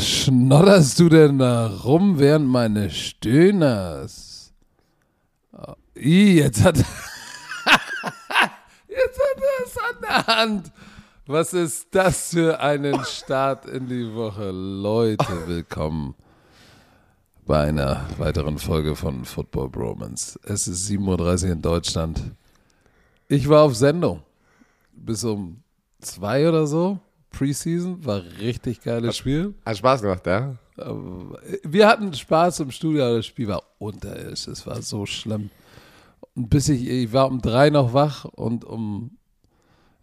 schnodderst du denn da rum während meines Stöhners? Oh, jetzt hat, jetzt hat er es an der Hand. Was ist das für einen Start in die Woche? Leute, willkommen bei einer weiteren Folge von Football Bromance. Es ist 7.30 Uhr in Deutschland. Ich war auf Sendung bis um zwei oder so. Preseason war richtig geiles Spiel. Hat Spaß gemacht, ja? Wir hatten Spaß im Studio, aber das Spiel war unterirdisch. Es war so schlimm. Und bis ich, ich war um drei noch wach und um,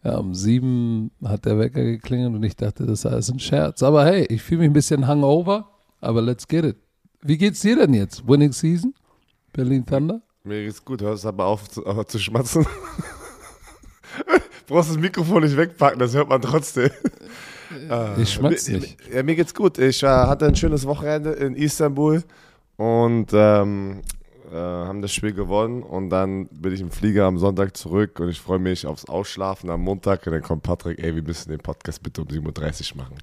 ja, um sieben hat der Wecker geklingelt und ich dachte, das sei alles ein Scherz. Aber hey, ich fühle mich ein bisschen hungover, aber let's get it. Wie geht's dir denn jetzt? Winning Season? Berlin Thunder? Mir geht's gut, hörst aber auf zu, auf zu schmatzen. brauchst das Mikrofon nicht wegpacken, das hört man trotzdem. Ich schmatz mir, nicht. Ja, mir geht's gut. Ich äh, hatte ein schönes Wochenende in Istanbul und ähm, äh, haben das Spiel gewonnen und dann bin ich im Flieger am Sonntag zurück und ich freue mich aufs Ausschlafen am Montag und dann kommt Patrick, ey, wir müssen den Podcast bitte um 7.30 Uhr machen.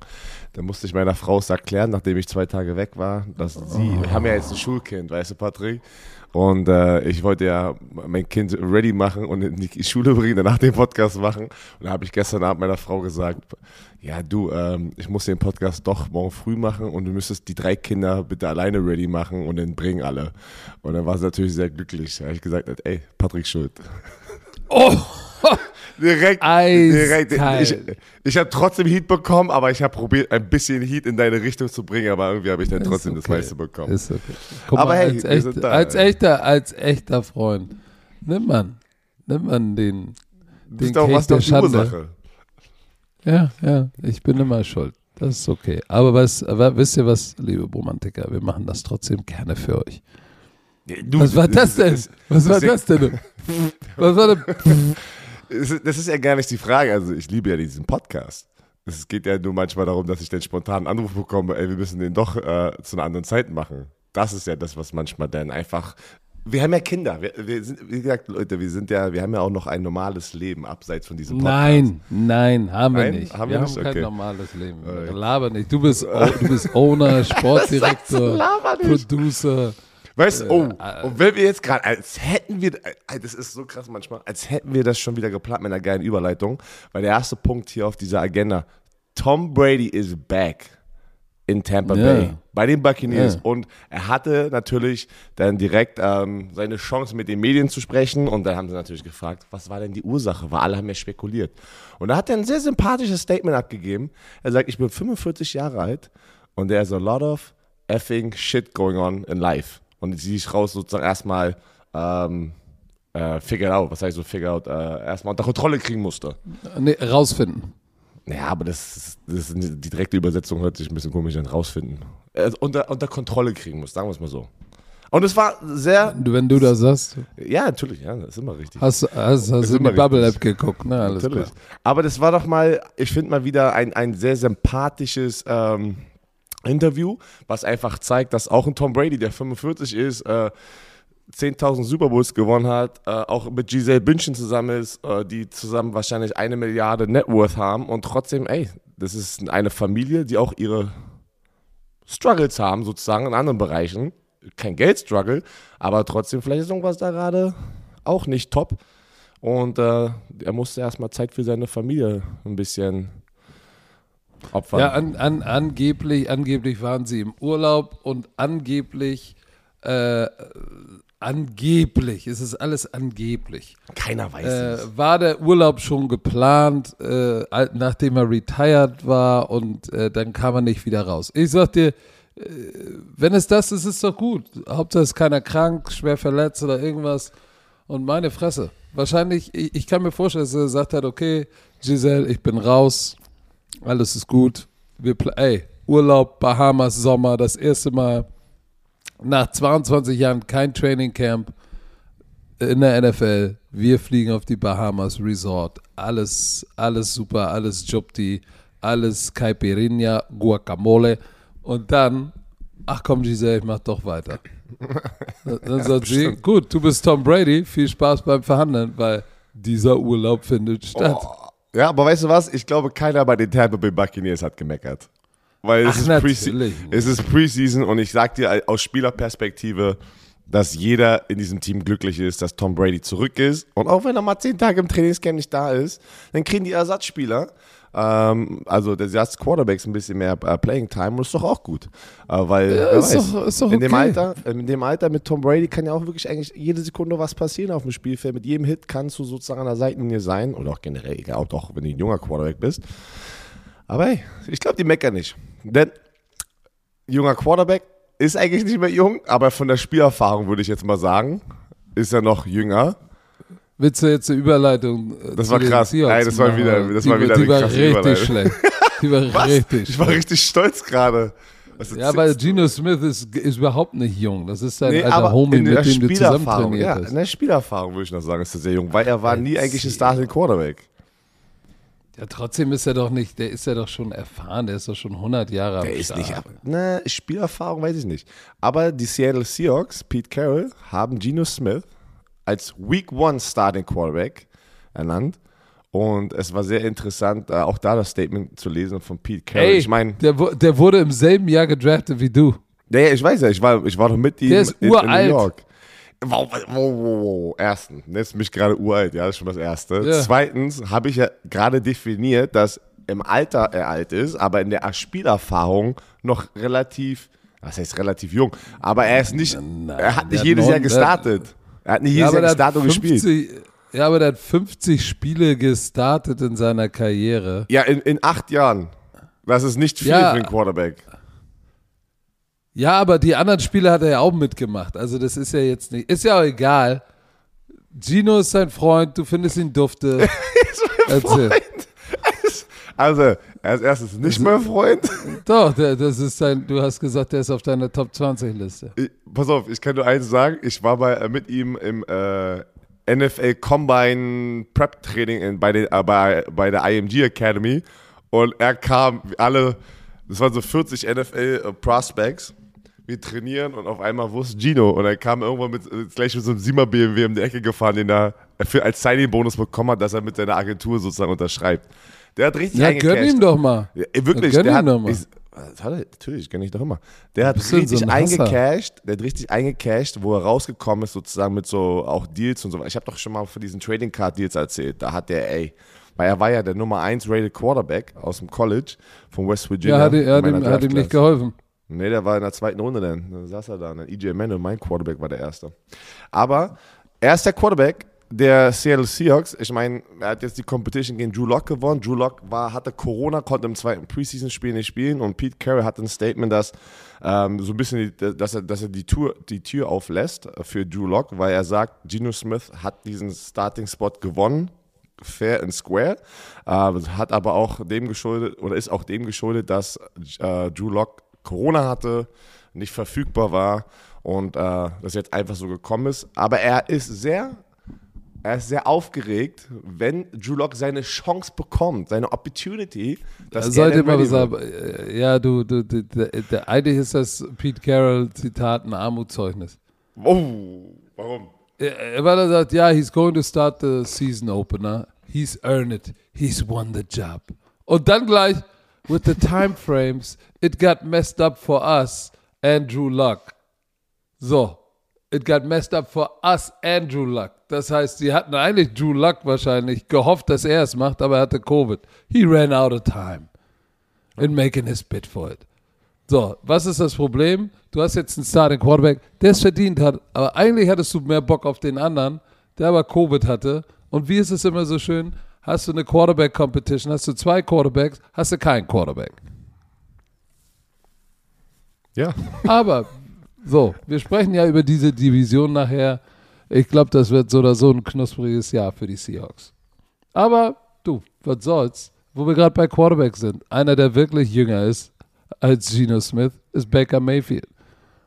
Dann musste ich meiner Frau es erklären, nachdem ich zwei Tage weg war, dass sie, wir haben ja jetzt ein Schulkind, weißt du, Patrick? Und äh, ich wollte ja mein Kind ready machen und in die Schule bringen, danach den Podcast machen. Und da habe ich gestern Abend meiner Frau gesagt, ja du, ähm, ich muss den Podcast doch morgen früh machen und du müsstest die drei Kinder bitte alleine ready machen und dann bringen alle. Und dann war sie natürlich sehr glücklich. Da habe ich gesagt, ey, Patrick schuld. Oh! Direkt, Eiskalt. direkt. Ich, ich habe trotzdem Heat bekommen, aber ich habe probiert, ein bisschen Heat in deine Richtung zu bringen, aber irgendwie habe ich dann Ist trotzdem das okay. meiste bekommen. Ist okay. Guck Aber mal, hey, als, wir echt, sind da. als, echter, als echter Freund, nimmt man, nimmt man den, Du den bist auch Cake was der doch Schande. Ursache. Ja, ja, ich bin immer schuld. Das ist okay. Aber, was, aber wisst ihr was, liebe Romantiker, wir machen das trotzdem gerne für euch. Du, Was war das denn? ist- Was war das das denn? Was war? Das ist, das ist ja gar nicht die Frage. Also ich liebe ja diesen Podcast. Es geht ja nur manchmal darum, dass ich den spontanen Anruf bekomme, ey, wir müssen den doch äh, zu einer anderen Zeit machen. Das ist ja das, was manchmal dann einfach. Wir haben ja Kinder. Wir, wir sind, wie gesagt, Leute, wir sind ja, wir haben ja auch noch ein normales Leben abseits von diesem Podcast. Nein, nein, haben wir Nein? nicht. Haben wir wir haben nicht? kein Okay. normales Leben. Äh. Laber nicht. Du bist, du bist Owner, Sportdirektor, laber nicht. Producer. Weißt du, oh, äh, und wenn wir jetzt gerade, als hätten wir, äh, das ist so krass manchmal, als hätten wir das schon wieder geplant mit einer geilen Überleitung, weil der erste Punkt hier auf dieser Agenda, Tom Brady is back in Tampa Ja. Bay bei den Buccaneers. Ja. und er hatte natürlich dann direkt ähm, seine Chance mit den Medien zu sprechen. Und dann haben sie natürlich gefragt, was war denn die Ursache, weil alle haben ja spekuliert. Und da hat er ein sehr sympathisches Statement abgegeben, er sagt, ich bin 45 Jahre alt und there's a lot of effing shit going on in life und sie ich raus sozusagen erstmal ähm, äh, figure out, was heißt so figure out, äh, erstmal unter Kontrolle kriegen musste. Nee, rausfinden. Ja, aber das, ist- das die direkte Übersetzung hört sich ein bisschen komisch an, rausfinden. Also unter, unter Kontrolle kriegen muss, sagen wir es mal so. Und es war sehr, Wenn du das sagst, ja, natürlich, ja, das ist immer richtig. hast, hast, hast du in die Bubble-App richtig. geguckt, ne? Alles Natürlich. klar. Aber das war doch mal, ich finde mal wieder ein, ein sehr sympathisches ähm, Interview, was einfach zeigt, dass auch ein Tom Brady, der 45 ist, äh, 10.000 Super Bowls gewonnen hat, äh, auch mit Giselle Bündchen zusammen ist, äh, die zusammen wahrscheinlich eine Milliarde Net Worth haben und trotzdem, ey, das ist eine Familie, die auch ihre Struggles haben, sozusagen in anderen Bereichen. Kein Geldstruggle, aber trotzdem, vielleicht ist irgendwas da gerade auch nicht top. Und äh, er musste erstmal Zeit für seine Familie ein bisschen opfern. Ja, an, an, angeblich, angeblich waren sie im Urlaub und angeblich, äh, angeblich, es ist alles angeblich, Keiner weiß äh, es. war der Urlaub schon geplant, äh, nachdem er retired war und äh, dann kam er nicht wieder raus. Ich sag dir, äh, wenn es das ist, ist doch gut. Hauptsache ist keiner krank, schwer verletzt oder irgendwas. Und meine Fresse. Wahrscheinlich, ich, ich kann mir vorstellen, dass er gesagt hat, okay, Giselle, ich bin raus, alles ist gut. Wir, ey, Urlaub, Bahamas, Sommer, das erste Mal nach 22 Jahren kein Training Camp in der NFL. Wir fliegen auf die Bahamas Resort. Alles, alles super, alles Jobti, alles Caipirinha, Guacamole. Und dann, ach komm, Giselle, ich mach doch weiter. Dann sagt sie, gut, du bist Tom Brady, viel Spaß beim Verhandeln, weil dieser Urlaub findet statt. Oh, ja, aber weißt du was? Ich glaube, keiner bei den Tampa Bay Buccaneers hat gemeckert. Weil es, Ach, ist es ist Preseason und ich sag dir aus Spielerperspektive, dass jeder in diesem Team glücklich ist, dass Tom Brady zurück ist. Und auch wenn er mal zehn Tage im Trainingscamp nicht da ist, dann kriegen die Ersatzspieler, ähm, also der Ersatz Quarterbacks ein bisschen mehr äh, Playing Time und ist doch auch gut. Äh, weil Ja, ist weiß, doch- ist doch in, dem okay. Alter, in dem Alter mit Tom Brady kann ja auch wirklich eigentlich jede Sekunde was passieren auf dem Spielfeld. Mit jedem Hit kannst du sozusagen an der Seitenlinie sein oder auch generell, egal, auch doch, wenn du ein junger Quarterback bist. Aber hey, ich glaube, die meckern nicht. Denn junger Quarterback ist eigentlich nicht mehr jung, aber von der Spielerfahrung würde ich jetzt mal sagen, ist er noch jünger. Willst du jetzt eine Überleitung? äh, Das war krass. Ey, das war wieder- das die, war wieder die war richtig schlecht. Die war Was? richtig Ich war richtig stolz gerade. Ja, weil? Geno Smith ist, ist überhaupt nicht jung. Das ist dein Nee, alter Homie, mit dem du zusammen trainiert ja, hast. in der Spielerfahrung würde ich noch sagen, ist er sehr jung, weil er war nie eigentlich ein Starting Quarterback. Ja, trotzdem ist er doch nicht, der ist ja doch schon erfahren, der ist doch schon 100 Jahre am Der ist nicht, ne, Spielerfahrung weiß ich nicht. Aber die Seattle Seahawks, Pete Carroll, haben Geno Smith als Week One Starting Quarterback ernannt. Und es war sehr interessant, äh, auch da das Statement zu lesen von Pete Carroll. Ey, ich meine, der, der wurde im selben Jahr gedraftet wie du. ja, ja, ich weiß ja, ich war, ich war doch mit ihm Der ist in, in uralt. New York. Wow, wow, wow, wow. Erstens, jetzt bin ich gerade uralt, ja, das ist schon das Erste. Ja. Zweitens habe ich ja gerade definiert, dass im Alter er alt ist, aber in der Spielerfahrung noch relativ, was heißt relativ jung, aber er ist nicht, Nein, er hat nicht jedes Jahr gestartet. Er hat nicht jedes aber Jahr gestartet und gespielt. 50 Ja, aber der hat 50 Spiele gestartet in seiner Karriere. Ja, in, in acht Jahren. Das ist nicht viel Ja. für einen Quarterback. Ja, aber die anderen Spiele hat er ja auch mitgemacht. Also das ist ja jetzt nicht, ist ja auch egal. Gino ist sein Freund, du findest ihn dufte. Erzähl. Also, als erstes nicht mein Freund. Doch, der, das ist sein, du hast gesagt, der ist auf deiner Top 20 Liste. Ich, pass auf, ich kann nur eins sagen. Ich war bei, äh, mit ihm im äh, NFL Combine Prep Training in, bei, den, äh, bei, bei der IMG Academy und er kam, alle, das waren so 40 NFL äh, Prospects. Wir trainieren und auf einmal wo ist Gino und er kam irgendwann mit, äh, gleich mit so einem 7er BMW um die Ecke gefahren, den er für, als Signing-Bonus bekommen hat, dass er mit seiner Agentur sozusagen unterschreibt. Der hat richtig Ja, gönn eingecashed. ihm doch mal. Ja, wirklich, Gönn der ihm hat, doch mal. ich, natürlich, gönn ich doch immer. Der hat du so richtig ein eingecashed, der hat richtig eingecashed, wo er rausgekommen ist, sozusagen mit so auch Deals und so. Ich habe doch schon mal von diesen Trading Card Deals erzählt. Da hat der, ey, weil er war ja der Nummer 1 rated Quarterback aus dem College von West Virginia. Ja, hat, er hat, ihm, hat ihm nicht geholfen. Nee, der war in der zweiten Runde dann. Dann saß er da. Und dann EJ Manuel, mein Quarterback, war der Erste. Aber er ist der Quarterback der Seattle Seahawks. Ich meine, er hat jetzt die Competition gegen Drew Lock gewonnen. Drew Lock war, hatte Corona, konnte im zweiten Preseason-Spiel nicht spielen. Und Pete Carroll hatte ein Statement, dass ähm, so ein bisschen, dass er, dass er die, Tour, die Tür auflässt für Drew Lock, weil er sagt, Geno Smith hat diesen Starting-Spot gewonnen fair and square. Äh, hat aber auch dem geschuldet oder ist auch dem geschuldet, dass äh, Drew Lock Corona hatte, nicht verfügbar war und äh, das jetzt einfach so gekommen ist. Aber er ist sehr, er ist sehr aufgeregt, wenn Drew Lock seine Chance bekommt, seine Opportunity. Dass sollte wird. sagen. Äh, Ja, du, du, du der, der, eigentlich ist das Pete Carroll Zitat ein Armutszeugnis. Oh, warum? Er- Weil er sagt, ja, he's going to start the season opener. He's earned it. He's won the job. Und dann gleich, with the time frames, it got messed up for us, Andrew Luck. So, it got messed up for us, Andrew Luck. Das heißt, sie hatten eigentlich Drew Luck wahrscheinlich gehofft, dass er es macht, aber er hatte Covid. He ran out of time in making his bid for it. So, was ist das Problem? Du hast jetzt einen Starting Quarterback, der es verdient hat, aber eigentlich hattest du mehr Bock auf den anderen, der aber Covid hatte. Und wie ist es immer so schön? Hast du eine Quarterback-Competition, hast du zwei Quarterbacks, hast du keinen Quarterback. Ja. Aber, so, wir sprechen ja über diese Division nachher. Ich glaube, das wird so oder so ein knuspriges Jahr für die Seahawks. Aber, du, was soll's? Wo wir gerade bei Quarterback sind, einer, der wirklich jünger ist als Geno Smith, ist Baker Mayfield.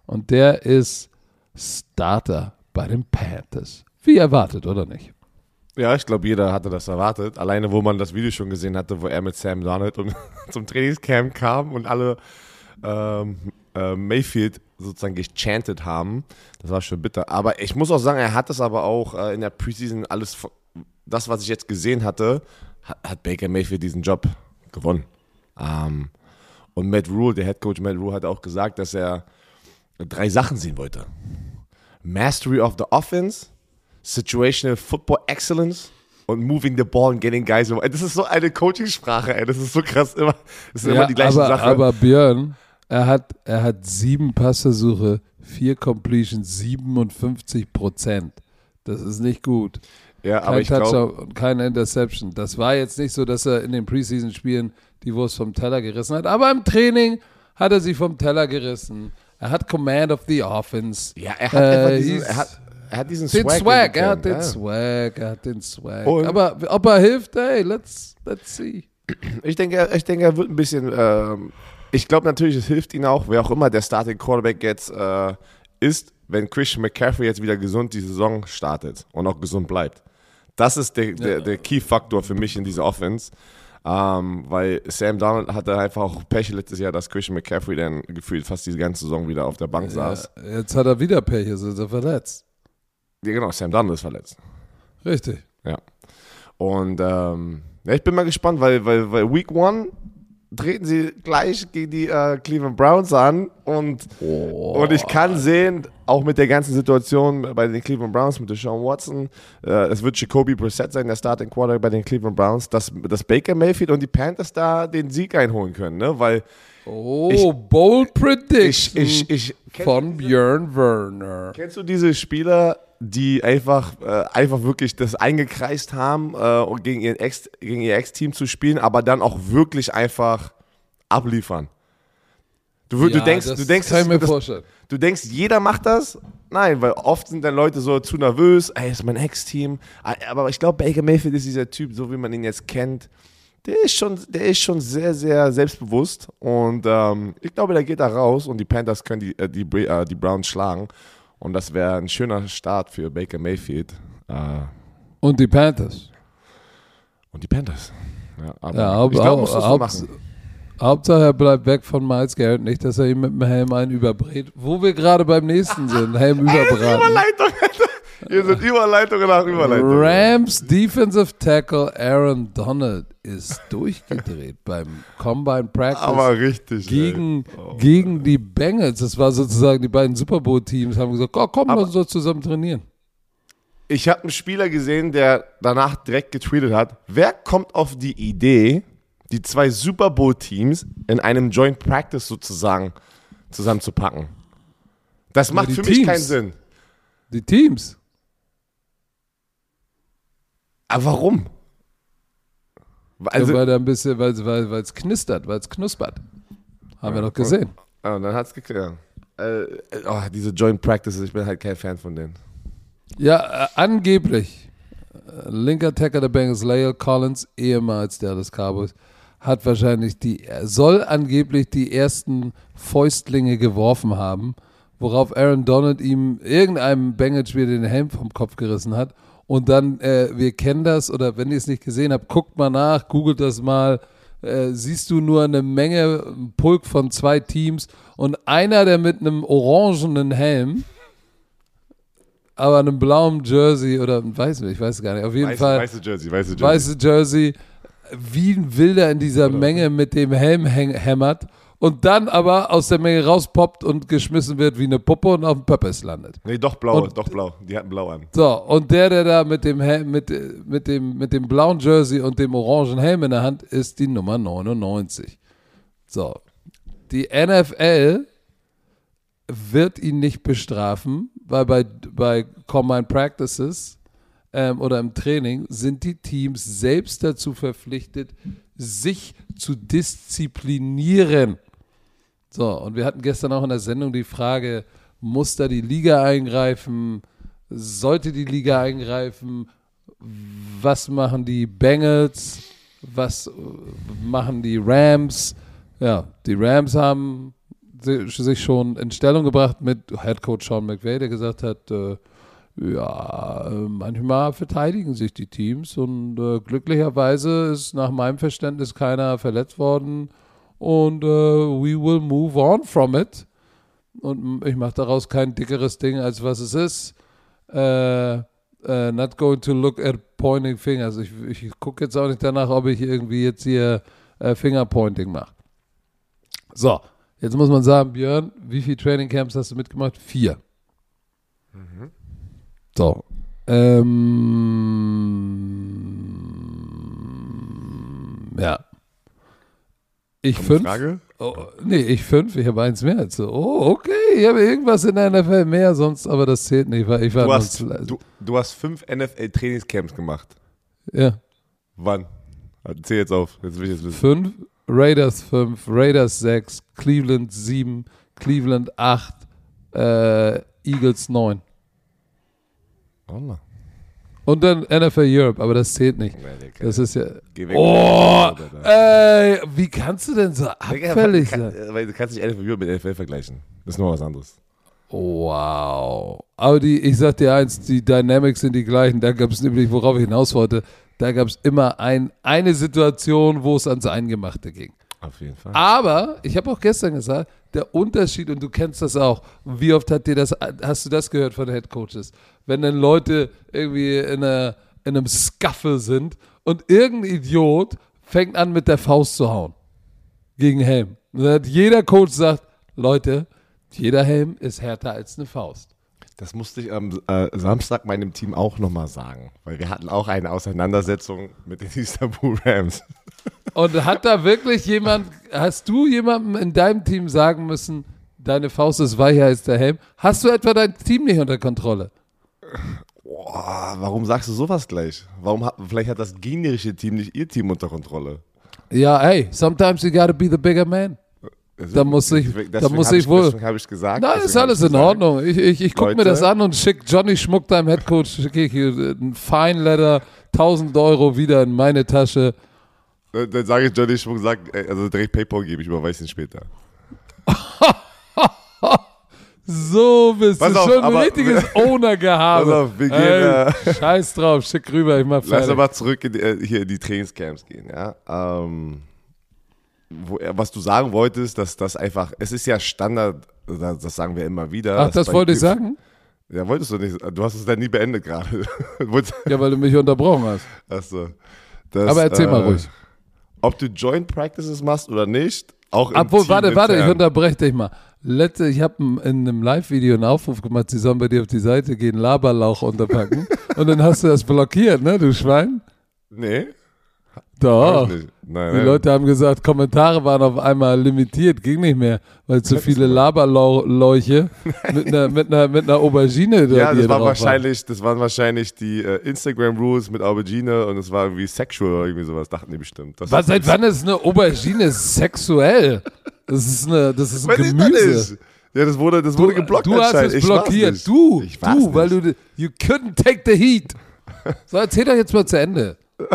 Und der ist Starter bei den Panthers. Wie erwartet, oder nicht? Ja, ich glaube, jeder hatte das erwartet. Alleine, wo man das Video schon gesehen hatte, wo er mit Sam und zum Trainingscamp kam und alle ähm, äh, Mayfield sozusagen gechantet haben. Das war schon bitter. Aber ich muss auch sagen, er hat es aber auch äh, in der Preseason alles, das, was ich jetzt gesehen hatte, hat, hat Baker Mayfield diesen Job gewonnen. Ähm, Und Matt Rule, der Head Coach Matt Rule, hat auch gesagt, dass er drei Sachen sehen wollte. Mastery of the Offense, Situational Football Excellence und Moving the Ball and Getting Guys. Das ist so eine Coaching-Sprache, ey. Das ist so krass. Immer, das sind ja, immer die gleichen aber, Sachen. Aber Björn, er hat, er hat sieben Passversuche, vier Completions, 57 Prozent. Das ist nicht gut. ja, Kein aber ich Touchdown und keine Interception. Das war jetzt nicht so, dass er in den Preseason-Spielen die Wurst vom Teller gerissen hat. Aber im Training hat er sie vom Teller gerissen. Er hat Command of the Offense. ja, er hat, Äh, einfach diesen, er hat, er hat diesen Den Swag. Swag, er hat den ja. Swag, er hat den Swag. Und- Aber ob er hilft, hey, let's, let's see. Ich denke, ich denke, er wird ein bisschen. Ähm, ich glaube natürlich, es hilft ihm auch, wer auch immer der Starting Quarterback jetzt äh, ist, wenn Christian McCaffrey jetzt wieder gesund die Saison startet und auch gesund bleibt. Das ist der, der, der Key-Faktor für mich in dieser Offense. Ähm, weil Sam Donald hatte einfach auch Pech letztes Jahr, dass Christian McCaffrey dann gefühlt fast diese ganze Saison wieder auf der Bank saß. Ja, jetzt hat er wieder Pech, jetzt ist er verletzt. Ja, genau, Sam Donald ist verletzt. Richtig. Ja. Und ähm, ja, ich bin mal gespannt, weil, weil, weil Week One treten sie gleich gegen die äh, Cleveland Browns an und, und ich kann sehen, auch mit der ganzen Situation bei den Cleveland Browns mit Deshaun Watson, äh, es wird Jacoby Brissett sein, der Starting Quarterback bei den Cleveland Browns, dass, dass Baker Mayfield und die Panthers da den Sieg einholen können, ne? Weil Oh, Ich- bold prediction ich, ich, von Björn Werner. Kennst du diese Spieler, die einfach, äh, einfach wirklich das eingekreist haben, äh, um gegen, ihren Ex, gegen ihr Ex-Team zu spielen, aber dann auch wirklich einfach abliefern? Du, wür- du Ja, denkst, du denkst, kann das- das, du denkst, jeder macht das? Nein, weil oft sind dann Leute so zu nervös, ey, ist mein Ex-Team. Aber ich glaube, Baker Mayfield ist dieser Typ, so wie man ihn jetzt kennt. Der ist schon, der ist schon sehr, sehr selbstbewusst und ähm, ich glaube, der geht da raus und die Panthers können die, äh, die, äh, die Browns schlagen und das wäre ein schöner Start für Baker Mayfield äh, Und die Panthers. und die Panthers. Ja, aber Ja, Haupt, ich glaube, muss das so Haupt, machen. Hauptsache er bleibt weg von Miles Garrett, nicht, dass er ihm mit dem Helm einen überbrät. Wo wir gerade beim nächsten sind, Helm überbraten. Überleitung, Hier sind Überleitungen nach Überleitungen. Rams Defensive Tackle Aaron Donald ist durchgedreht beim Combine Practice Aber richtig. gegen. Oh. gegen die Bengals. Das war sozusagen die beiden Super Bowl Teams haben gesagt, oh, komm, lass uns doch zusammen trainieren. Ich habe einen Spieler gesehen, der danach direkt getweetet hat, wer kommt auf die Idee, die zwei Super Bowl Teams in einem Joint Practice sozusagen zusammenzupacken? Das macht für mich Teams. keinen Sinn. Die Teams. Aber warum? Also, ja, weil da ein bisschen, weil es weil, knistert, weil es knuspert. Haben wir doch gesehen. ah, dann hat's geklärt. Äh, äh, oh, diese Joint Practices, ich bin halt kein Fan von denen. Ja, äh, angeblich. Äh, linker Tackle der Bengals, Lael Collins, ehemals der des Cowboys, hat wahrscheinlich die, er soll angeblich die ersten Fäustlinge geworfen haben, worauf Aaron Donald ihm irgendeinem Bengals-Spieler den Helm vom Kopf gerissen hat. Und dann, äh, wir kennen das, oder wenn ihr es nicht gesehen habt, guckt mal nach, googelt das mal, äh, siehst du nur eine Menge, ein Pulk von zwei Teams und einer, der mit einem orangenen Helm, aber einem blauen Jersey oder weiß nicht, ich weiß gar nicht, auf jeden Weiße, Fall weiße Jersey, weiße Jersey. weiße Jersey, wie ein Wilder in dieser Menge mit dem Helm häng- hämmert und dann aber aus der Menge rauspoppt und geschmissen wird wie eine Puppe und auf dem Pöppes landet. Nee, doch blau, Und- doch blau. Die hatten blau an. So, und der, der da mit dem, mit, mit, dem, mit dem blauen Jersey und dem orangen Helm in der Hand ist die Nummer 99. So, die NFL wird ihn nicht bestrafen, weil bei, bei Combine Practices ähm, oder im Training sind die Teams selbst dazu verpflichtet, sich zu disziplinieren. So, und wir hatten gestern auch in der Sendung die Frage, muss da die Liga eingreifen? Sollte die Liga eingreifen? Was machen die Bengals? Was äh, machen die Rams? Ja, die Rams haben si- sich schon in Stellung gebracht mit Head Coach Sean McVay, der gesagt hat, äh, ja, manchmal verteidigen sich die Teams und äh, glücklicherweise ist nach meinem Verständnis keiner verletzt worden und äh, we will move on from it. Und ich mache daraus kein dickeres Ding, als was es ist. Äh, äh, not going to look at pointing fingers. Ich, ich gucke jetzt auch nicht danach, ob ich irgendwie jetzt hier äh, Fingerpointing mache. So, jetzt muss man sagen, Björn, wie viele Training Camps hast du mitgemacht? Vier. So. Ähm, ja. Ich Kommt fünf. Frage? Oh, nee, ich fünf. Ich habe eins mehr. du. oh, okay. Ich habe irgendwas in der NFL mehr, sonst, aber das zählt nicht. weil Ich war Du hast, du, du hast fünf NFL-Trainingscamps gemacht. ja. Wann? Zähl jetzt auf. Jetzt will ich jetzt wissen. Fünf, Raiders fünf, Raiders sechs, Cleveland sieben, Cleveland acht, äh, Eagles neun. Wallah. Und dann NFL Europe, aber das zählt nicht. Das ist ja. Oh, ey, wie kannst du denn so abfällig sein? Weil du kannst nicht NFL mit NFL vergleichen. Das ist noch was anderes. Wow. Aber die, ich sag dir eins, die Dynamics sind die gleichen. Da gab es nämlich, worauf ich hinaus wollte, da gab es immer ein, eine Situation, wo es ans Eingemachte ging. Auf jeden Fall. Aber ich habe auch gestern gesagt, der Unterschied, und du kennst das auch, wie oft hat dir das, hast du das gehört von Head Coaches? Wenn dann Leute irgendwie in, einer, in einem Scuffle sind und irgendein Idiot fängt an mit der Faust zu hauen gegen Helm. Und dann hat jeder Coach sagt, Leute, jeder Helm ist härter als eine Faust. Das musste ich am äh, Samstag meinem Team auch nochmal sagen, weil wir hatten auch eine Auseinandersetzung mit den Istanbul Rams. Und hat da wirklich jemand, hast du jemandem in deinem Team sagen müssen, deine Faust ist weicher als der Helm? Hast du etwa dein Team nicht unter Kontrolle? Boah, warum sagst du sowas gleich? Warum hat, vielleicht hat das gegnerische Team nicht ihr Team unter Kontrolle. Ja, hey, sometimes you gotta be the bigger man. Da muss ich- Deswegen da muss hab ich wohl- Deswegen habe ich gesagt. Nein, ist alles ich in gesagt, Ordnung. Ich, ich, ich gucke mir das an und schick Johnny Schmuck, deinem Headcoach, schicke ich hier ein Fine Letter, 1000 Euro wieder in meine Tasche. Dann, dann sage ich Johnny Schmuck, sag, also direkt PayPal gebe ich, überweise ihn später. So bist Pass du auf, schon ein richtiges Owner-Gehabe. Pass auf, wir gehen, Ey, äh, Scheiß drauf, schick rüber, ich mach Lass fertig. aber zurück in die, äh, hier in die Trainingscamps gehen, ja. Ähm, wo, was du sagen wolltest, dass das einfach, es ist ja Standard, das, sagen wir immer wieder. Ach, das wollte ich sagen? Ja, wolltest du nicht. Du hast es dann nie beendet gerade. Ja, weil du mich unterbrochen hast. Achso. Das, Aber erzähl mal äh, ruhig. Ob du Joint Practices machst oder nicht, auch im Obwohl, Team warte, warte, ich unterbreche dich mal. Letzte, ich habe in einem Live-Video einen Aufruf gemacht, sie sollen bei dir auf die Seite gehen, Laberlauch unterpacken. und dann hast du das blockiert, ne, du Schwein? Nee, Doch. Nein, Die nein. Leute haben gesagt, Kommentare waren auf einmal limitiert, ging nicht mehr, weil zu viele Laberleuche mit einer, mit einer, mit einer Aubergine ja, das, war wahrscheinlich, das waren wahrscheinlich die äh, Instagram-Rules mit Aubergine und es war irgendwie sexual oder irgendwie sowas, dachten die bestimmt. Das Was, seit wann ist eine Aubergine sexuell? Das ist, eine, das ist ein Weiß Gemüse. Ja, das wurde, das wurde geblockt Du hast es blockiert. Du, du, weil du, you couldn't take the heat. So, erzähl doch jetzt mal zu Ende.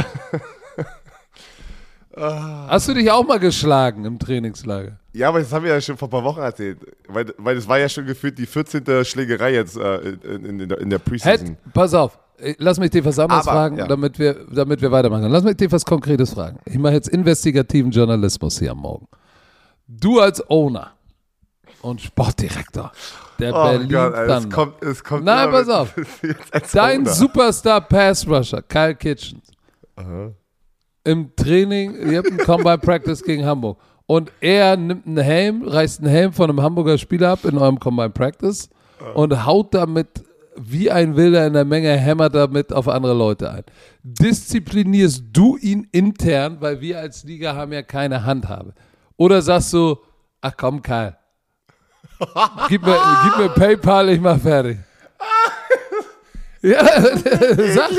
Hast du dich auch mal geschlagen im Trainingslager? Ja, aber das haben wir ja schon vor ein paar Wochen erzählt. Weil, weil das war ja schon gefühlt die 14. Schlägerei jetzt äh, in, in, der, in der Preseason. Head, pass auf, äh, lass mich dir was anderes Aber, fragen, ja. damit, wir, damit wir weitermachen. Lass mich dir was Konkretes fragen. Ich mache jetzt investigativen Journalismus hier am Morgen. Du als Owner und Sportdirektor der Oh Berlin Gott, Alter, es kommt, es kommt Nein, pass auf. Dein Owner. Superstar Pass Rusher, Kyle Kitchens, im Training, ihr habt einen Combine Practice gegen Hamburg. Und er nimmt einen Helm, reißt einen Helm von einem Hamburger Spieler ab in eurem Combine Practice und haut damit wie ein Wilder in der Menge, hämmert damit auf andere Leute ein. Disziplinierst du ihn intern, weil wir als Liga haben ja keine Handhabe? Oder sagst du, ach komm, Kyle, gib mir, gib mir PayPal, ich mach fertig. Ja, sag.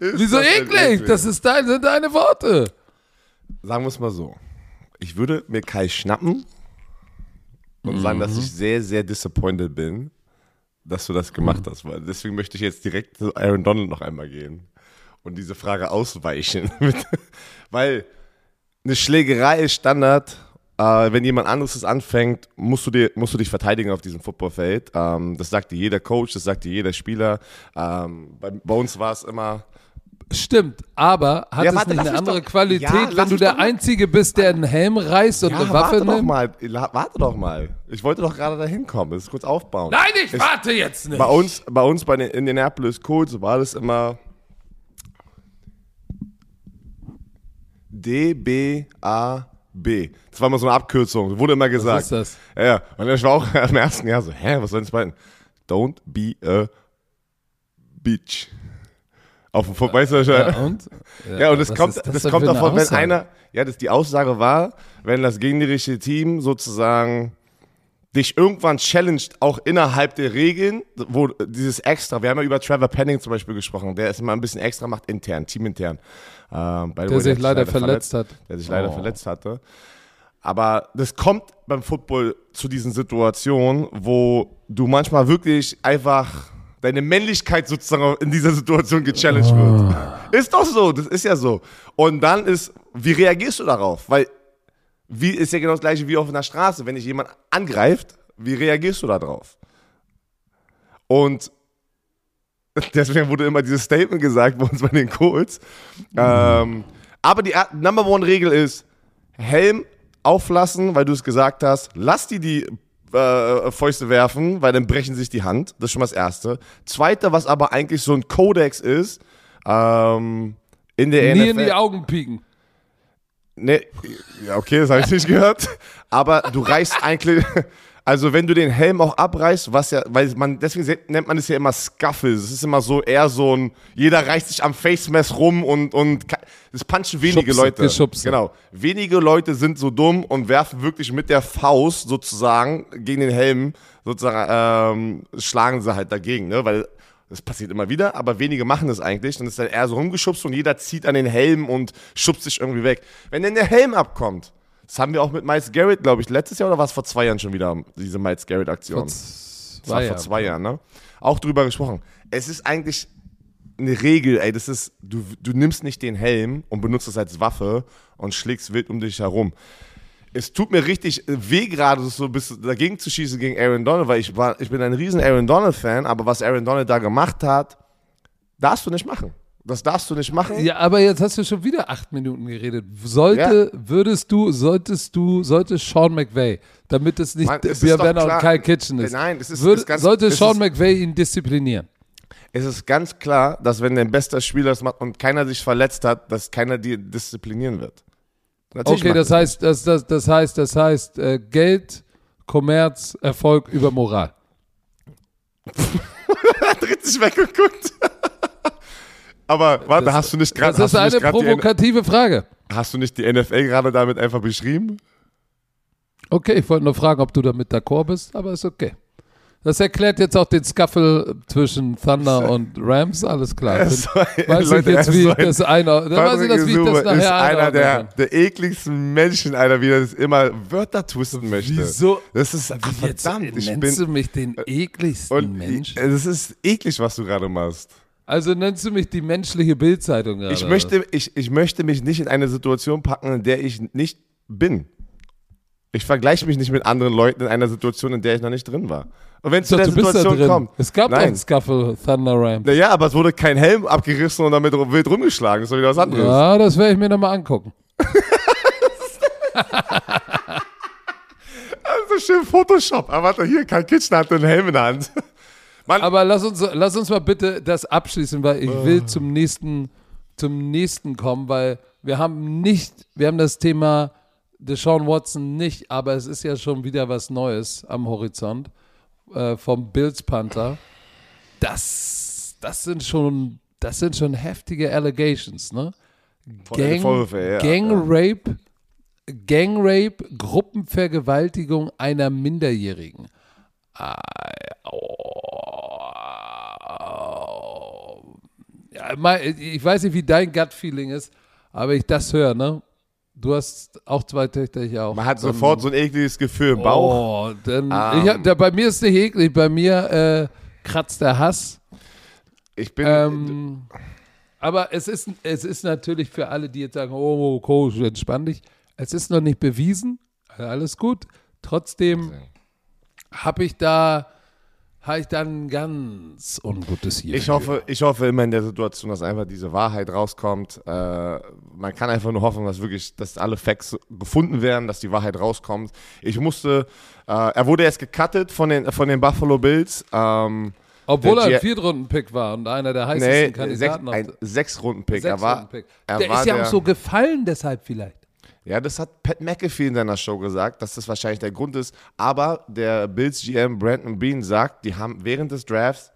Ist wieso das eklig? Das ist dein, sind deine Worte. Sagen wir es mal so. Ich würde mir Kai schnappen und sagen, dass ich sehr, sehr disappointed bin, dass du das gemacht hast. Weil deswegen möchte ich jetzt direkt zu Aaron Donald noch einmal gehen und diese Frage ausweichen. weil eine Schlägerei ist Standard. Äh, wenn jemand anderes es anfängt, musst du, dir, musst du dich verteidigen auf diesem Footballfeld. Ähm, das sagt dir jeder Coach, das sagt dir jeder Spieler. Ähm, bei, bei uns war es immer, Stimmt, aber hat Ja, es warte, nicht eine andere doch- Qualität, Ja, wenn du der doch mal- Einzige bist, der einen Helm reißt und Ja, eine warte Waffe doch nimmt? mal. La- Warte doch mal. Ich wollte doch gerade dahin kommen. Das ist kurz aufbauen. Nein, ich warte jetzt nicht. Bei uns, bei uns bei den Indianapolis Colts war das immer D, B, A, B. Das war immer so eine Abkürzung, wurde immer gesagt. ist das? Ja, ja. Und ich war auch im ersten Jahr so, hä, was soll das bedeuten? Don't be a bitch. Auf dem Fu- weißt du, ich Ja, und? ja, und das kommt, das denn kommt davon, wenn Aussage? einer, ja, das, die Aussage war, wenn das gegnerische Team sozusagen dich irgendwann challenged, auch innerhalb der Regeln, wo dieses Extra, wir haben ja über Trevor Penning zum Beispiel gesprochen, der es immer ein bisschen extra macht, intern, teamintern. Ähm, Der way, sich leider verletzt hat. Der sich leider Oh. verletzt hatte. Aber das kommt beim Football zu diesen Situationen, wo du manchmal wirklich einfach deine Männlichkeit sozusagen in dieser Situation gechallenged wird. Ist doch so, das ist ja so. Und dann ist, wie reagierst du darauf? Weil, wie ist ja genau das gleiche wie auf einer Straße. Wenn dich jemand angreift, wie reagierst du darauf? Und deswegen wurde immer dieses Statement gesagt bei uns bei den Colts. Ähm, aber die er- Number One Regel ist, Helm auflassen, weil du es gesagt hast. Lass die die äh, Fäuste werfen, weil dann brechen sich die Hand. Das ist schon mal das Erste. Zweite, was aber eigentlich so ein Kodex ist, ähm, in der Nie NFL. in die Augen pieken. Nee, ja, okay, das habe ich nicht gehört. Aber du reißt eigentlich, also wenn du den Helm auch abreißt, was ja, weil man, deswegen nennt man es ja immer Scuffle. Es ist immer so eher so ein, jeder reißt sich am Face Mess rum und, und das punchen wenige Schubse, Leute. Geschubse. Genau. Wenige Leute sind so dumm und werfen wirklich mit der Faust sozusagen gegen den Helm, sozusagen, ähm, schlagen sie halt dagegen, ne, weil das passiert immer wieder, aber wenige machen das eigentlich. Dann ist dann eher so rumgeschubst und jeder zieht an den Helm und schubst sich irgendwie weg. Wenn denn der Helm abkommt, das haben wir auch mit Miles Garrett, glaube ich, letztes Jahr oder war es vor zwei Jahren schon wieder, diese Miles Garrett-Aktion? Das war vor zwei Jahren, ne? Auch drüber gesprochen. Es ist eigentlich eine Regel, ey, das ist, du, du nimmst nicht den Helm und benutzt es als Waffe und schlägst wild um dich herum. Es tut mir richtig weh gerade, so ein bisschen dagegen zu schießen gegen Aaron Donald, weil ich war, ich bin ein riesen Aaron Donald-Fan, aber was Aaron Donald da gemacht hat, darfst du nicht machen. Das darfst du nicht machen. Ja, aber jetzt hast du schon wieder acht Minuten geredet. Sollte, würdest du, solltest du, sollte Sean McVay, damit es nicht Mann, es Werner und. Kyle Kitchen ist, Nein, es ist- würde, ist ganz- sollte es Sean McVay ihn disziplinieren. Es ist ganz klar, dass wenn dein bester Spieler es macht und keiner sich verletzt hat, dass keiner dir disziplinieren wird. Natürlich Okay, das heißt, das, das, das heißt, das heißt, äh, Geld, Kommerz, Erfolg über Moral. hat richtig weggeguckt. Aber warte, hast du nicht gerade Das ist du eine provokative Frage. hast du nicht die NFL gerade damit einfach beschrieben? Okay, ich wollte nur fragen, ob du damit d'accord bist, aber ist okay. Das erklärt jetzt auch den Scuffle zwischen Thunder und Rams, alles klar. Weiß ich Leute, er jetzt, wie ich das einordne. Dann weiß ich, das, wie ich das nachher ist einer der, der ekligsten Menschen, Alter, wie er das immer Wörter twisten möchte. Wieso? Das ist Jetzt verdammt. Ich nennst du bin, mich den ekligsten und Mensch? es ist eklig, was du gerade machst. Also nennst du mich die menschliche Bildzeitung gerade? Ich möchte, ich, ich möchte mich nicht in eine Situation packen, in der ich nicht bin. Ich vergleiche mich nicht mit anderen Leuten in einer Situation, in der ich noch nicht drin war. Und wenn es zu der Situation drin. kommt. Es gab einen Scuffle Thunder Rams. Naja, aber es wurde kein Helm abgerissen und damit wild rumgeschlagen. Das ist doch wieder was anderes. Ja, das werde ich mir nochmal angucken. Also schön Photoshop. Aber warte, hier, kein Kitchen hat einen Helm in der Hand. Mann, Aber lass uns, lass uns mal bitte das abschließen, weil ich Ah. will zum nächsten, zum nächsten kommen, weil wir haben nicht, wir haben das Thema Deshaun Watson nicht, aber es ist ja schon wieder was Neues am Horizont äh, vom Bills Panther. Das, das sind schon, das sind schon heftige Allegations, ne? Gang, Vorwürfe, ja, Gang ja. Rape, Gang Rape, Gruppenvergewaltigung einer Minderjährigen. Oh. Ich weiß nicht, wie dein Gut-Feeling ist, aber ich das höre, ne? Du hast auch zwei Töchter, ich auch. man hat sofort so ein ekliges Gefühl im Bauch. Oh, dann, Ähm. ich hab, da, bei mir ist nicht eklig, bei mir äh, kratzt der Hass. Ich bin. Ähm, aber es ist, es ist natürlich für alle, die jetzt sagen, oh, Coach, entspann dich. Es ist noch nicht bewiesen, alles gut. Trotzdem habe ich da, habe ich da ein ganz ungutes Gefühl. Ich hoffe, ich hoffe immer in der Situation, dass einfach diese Wahrheit rauskommt. Äh, man kann einfach nur hoffen, dass wirklich, dass alle Facts gefunden werden, dass die Wahrheit rauskommt. Ich musste, äh, er wurde erst gecuttet von den, von den Buffalo Bills. Ähm, Obwohl er ein Viertrunden-Pick war und einer der heißesten nee, sechs, Kandidaten auf ein Sechs-Runden-Pick. Er war, er Der war ist ja der, auch so gefallen deshalb vielleicht. Ja, das hat Pat McAfee in seiner Show gesagt, dass das wahrscheinlich der Grund ist. Aber der Bills GM Brandon Bean sagt, die haben während des Drafts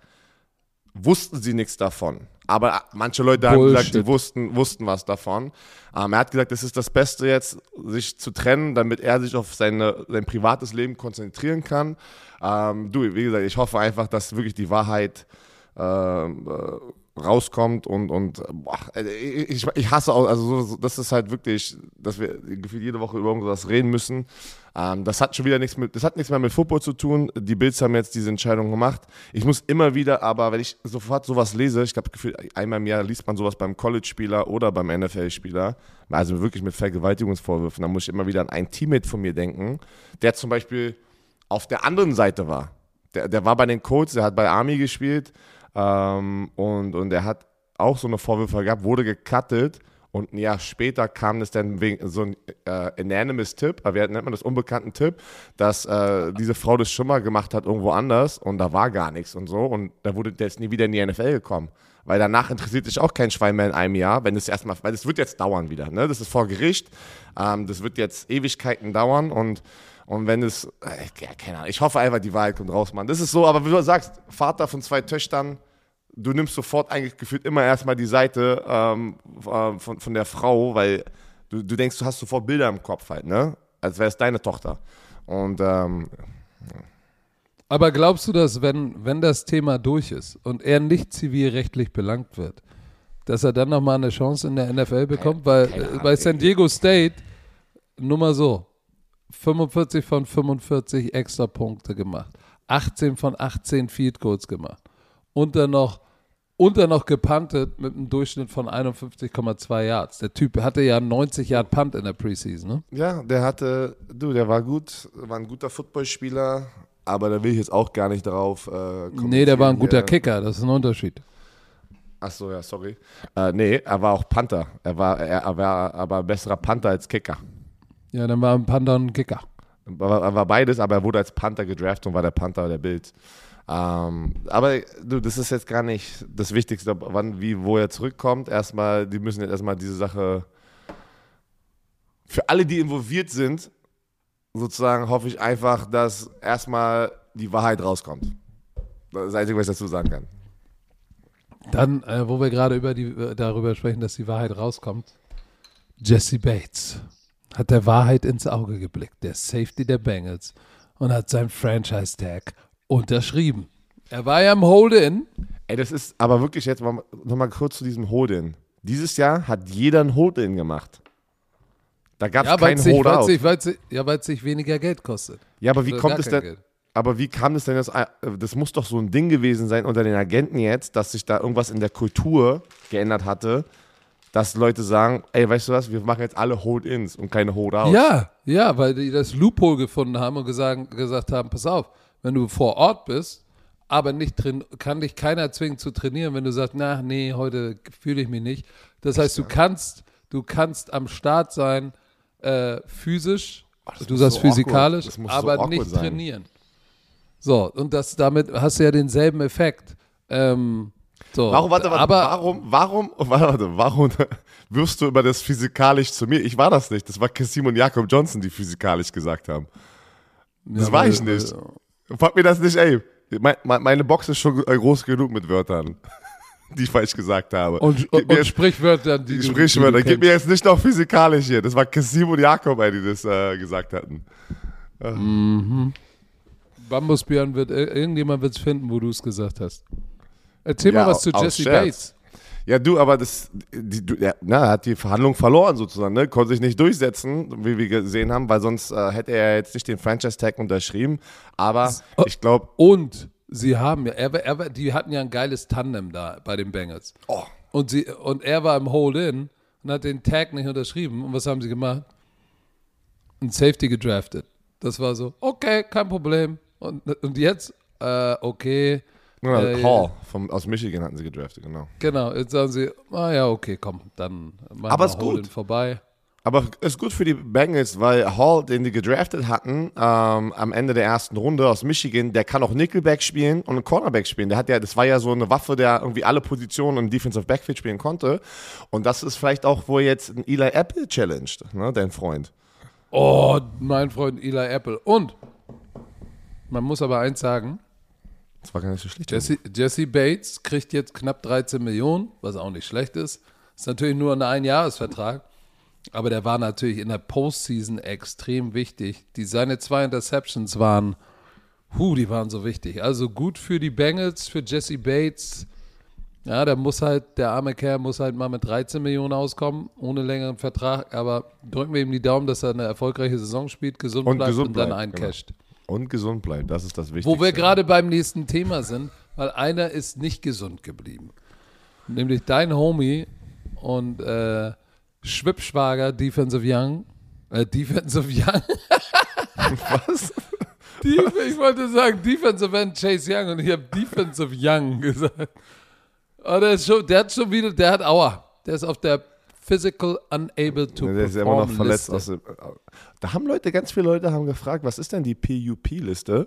wussten sie nichts davon. Aber manche Leute haben Bullshit. gesagt, die wussten, wussten was davon. Ähm, er hat gesagt, es ist das Beste jetzt, sich zu trennen, damit er sich auf seine, sein privates Leben konzentrieren kann. Ähm, du, wie gesagt, ich hoffe einfach, dass wirklich die Wahrheit ähm, äh, rauskommt und, und boah, äh, ich, ich hasse auch, also so, das ist halt wirklich, dass wir gefühlt jede Woche über irgendwas reden müssen. Ähm, das hat schon wieder nichts mit, das hat nichts mehr mit Football zu tun. Die Bills haben jetzt diese Entscheidung gemacht. Ich muss immer wieder, aber wenn ich sofort sowas lese, ich glaube, gefühlt einmal im Jahr liest man sowas beim College-Spieler oder beim NFL-Spieler, also wirklich mit Vergewaltigungsvorwürfen, dann muss ich immer wieder an ein Teammate von mir denken, der zum Beispiel auf der anderen Seite war. Der, der war bei den Colts, der hat bei Army gespielt ähm, und, und er hat auch so eine Vorwürfe gehabt, wurde gecuttet und ein Jahr später kam es dann wegen so ein äh, anonymous Tipp, wie nennt man das, unbekannten Tipp, dass äh, diese Frau das schon mal gemacht hat irgendwo anders und da war gar nichts und so und da wurde der ist nie wieder in die NFL gekommen. Weil danach interessiert sich auch kein Schwein mehr in einem Jahr, wenn es erstmal, weil es wird jetzt dauern wieder, ne? Das ist vor Gericht, ähm, das wird jetzt Ewigkeiten dauern und und wenn es, äh, ja, keine Ahnung, ich hoffe einfach, die Wahrheit kommt raus, Mann. Das ist so, aber wie du sagst, Vater von zwei Töchtern, du nimmst sofort eigentlich gefühlt immer erstmal die Seite ähm, äh, von, von der Frau, weil du, du denkst, du hast sofort Bilder im Kopf halt, ne? Als wäre es deine Tochter. Und ähm, Aber glaubst du, dass wenn, wenn das Thema durch ist und er nicht zivilrechtlich belangt wird, dass er dann nochmal eine Chance in der NFL bekommt? Weil bei San Diego State, nur mal so, 45 von 45 extra Punkte gemacht, 18 von 18 Field Goals gemacht und dann noch und dann noch gepuntet mit einem Durchschnitt von 51,2 Yards. Der Typ hatte ja 90 Yard Punt in der Preseason, ne? ja, der hatte, du, der war gut, war ein guter Footballspieler, aber da will ich jetzt auch gar nicht drauf. Äh, Nee, der war ein guter hier. Kicker, das ist ein Unterschied. Ach so, ja, sorry. Äh, nee, er war auch Panther. Er war, er, er war aber ein besserer Panther als Kicker. Ja, dann war ein Panther und ein Kicker. Er war, er war beides, aber er wurde als Panther gedraftet und war der Panther der Bills. Ähm, aber du, das ist jetzt gar nicht das Wichtigste, wann, wie, wo er zurückkommt. Erstmal, die müssen jetzt erstmal diese Sache für alle, die involviert sind, sozusagen hoffe ich einfach, dass erstmal die Wahrheit rauskommt. Das ist das Einzige, was ich dazu sagen kann. Dann, äh, wo wir gerade über die, äh, darüber sprechen, dass die Wahrheit rauskommt. Jesse Bates hat der Wahrheit ins Auge geblickt, der Safety der Bengals, und hat sein Franchise-Tag unterschrieben. Er war ja im Hold-In. Ey, das ist aber wirklich jetzt mal, noch mal kurz zu diesem Hold-In. Dieses Jahr hat jeder ein Hold-In gemacht. Da gab es Ja, weil kein es Hold-Out. ja, weil's sich weniger Geld kostet. Ja, aber wie Oder kommt es denn? Geld. Aber wie kam es denn das? Das muss doch so ein Ding gewesen sein unter den Agenten jetzt, dass sich da irgendwas in der Kultur geändert hatte, dass Leute sagen, ey, weißt du was, wir machen jetzt alle Hold-Ins und keine Hold-Outs. Ja, ja, weil die das Loophole gefunden haben und gesagt, gesagt haben, pass auf, wenn du vor Ort bist, aber nicht drin, kann dich keiner zwingen zu trainieren, wenn du sagst, na, nee, heute fühle ich mich nicht. Das heißt, du kannst, du kannst am Start sein, äh, physisch, das du sagst so physikalisch, so aber awkward nicht sein. trainieren. So, und das, damit hast du ja denselben Effekt. Ähm, so, Warum, warte, warte, aber, warum, warum, warte, warte, warum wirfst du über das physikalisch zu mir? Ich war das nicht. Das war Kassim und Jakob Johnson, die physikalisch gesagt haben. Das Ja, war weil- ich nicht. Frag mir das nicht, ey. Mein, mein, meine Box ist schon äh, groß genug mit Wörtern, die ich falsch gesagt habe. Und, und, mir und Sprichwörter, die du, Sprichwörter. Gib mir jetzt nicht noch physikalisch hier. Das war Kassim und Jakob, ey, die das äh, gesagt hatten. Bambusbjörn wird, ir- irgendjemand wird es finden, wo du es gesagt hast. Erzähl Ja, mal was zu Jesse. Bates. Ja, du, aber das, die, du, ja, na, er hat die Verhandlung verloren sozusagen, ne? Konnte sich nicht durchsetzen, wie wir gesehen haben, weil sonst äh, hätte er jetzt nicht den Franchise-Tag unterschrieben. Aber oh. ich glaube, Und sie haben ja, er, er, die hatten ja ein geiles Tandem da bei den Bengals. oh, Und, sie, und er war im Hold-In und hat den Tag nicht unterschrieben. Und was haben sie gemacht? Ein Safety gedraftet. Das war so, okay, kein Problem. Und, und jetzt, äh, okay. Ja, Äh, Hall vom, aus Michigan hatten sie gedraftet, genau. Genau, jetzt sagen sie, ah ja, okay, komm, dann machen Aber wir ist gut. Hold-In vorbei. Aber ist gut für die Bengals, weil Hall, den die gedraftet hatten, ähm, am Ende der ersten Runde aus Michigan, der kann auch Nickelback spielen und einen Cornerback spielen. Der hat ja, das war ja so eine Waffe, der irgendwie alle Positionen im Defensive Backfield spielen konnte. Und das ist vielleicht auch, wo jetzt ein Eli Apple challenged, ne, dein Freund. Oh, mein Freund Eli Apple. Und man muss aber eins sagen, Das war gar nicht so schlecht. Jesse, Jesse Bates kriegt jetzt knapp 13 Millionen, was auch nicht schlecht ist. Ist natürlich nur ein Einjahresvertrag, aber der war natürlich in der Postseason extrem wichtig. Die, seine zwei Interceptions waren, hu, die waren so wichtig. Also gut für die Bengals, für Jesse Bates. Ja, der muss halt, der arme Kerl muss halt mal mit 13 Millionen auskommen, ohne längeren Vertrag. Aber drücken wir ihm die Daumen, dass er eine erfolgreiche Saison spielt, gesund Und bleibt gesund und dann bleibt, eincasht. Und gesund bleibt, das ist das Wichtigste. Wo wir gerade beim nächsten Thema sind, weil einer ist nicht gesund geblieben. Nämlich dein Homie und äh, Schwippschwager Defensive Young. Äh, Defensive Young. Was? Die, ich wollte sagen Defensive End Chase Young und ich habe Defensive Young gesagt. Oh, der, ist schon, der hat schon wieder, der hat Aua. Der ist auf der Physical Unable to Der ist ja immer noch verletzt. Aus dem, da haben Leute, ganz viele Leute haben gefragt, was ist denn die PUP-Liste?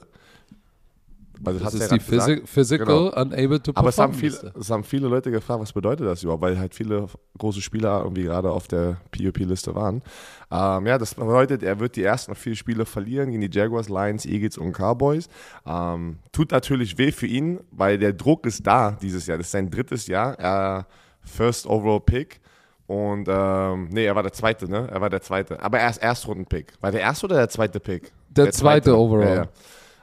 Also, Das ist die gesagt. Physi Physical Genau. Unable to Aber es haben, Perform viele, es haben viele Leute gefragt, was bedeutet das überhaupt, weil halt viele große Spieler irgendwie gerade auf der PUP-Liste waren. Ähm, ja, das bedeutet, er wird die ersten vier Spiele verlieren gegen die Jaguars, Lions, Eagles und Cowboys. Ähm, tut natürlich weh für ihn, weil der Druck ist da dieses Jahr. Das ist sein drittes Jahr. Er First Overall Pick. Und ähm, nee, er war der zweite, ne? Er war der zweite. Aber er ist Erstrunden-Pick. War der erste oder der zweite Pick? Der zweite Overall. Ja, ja.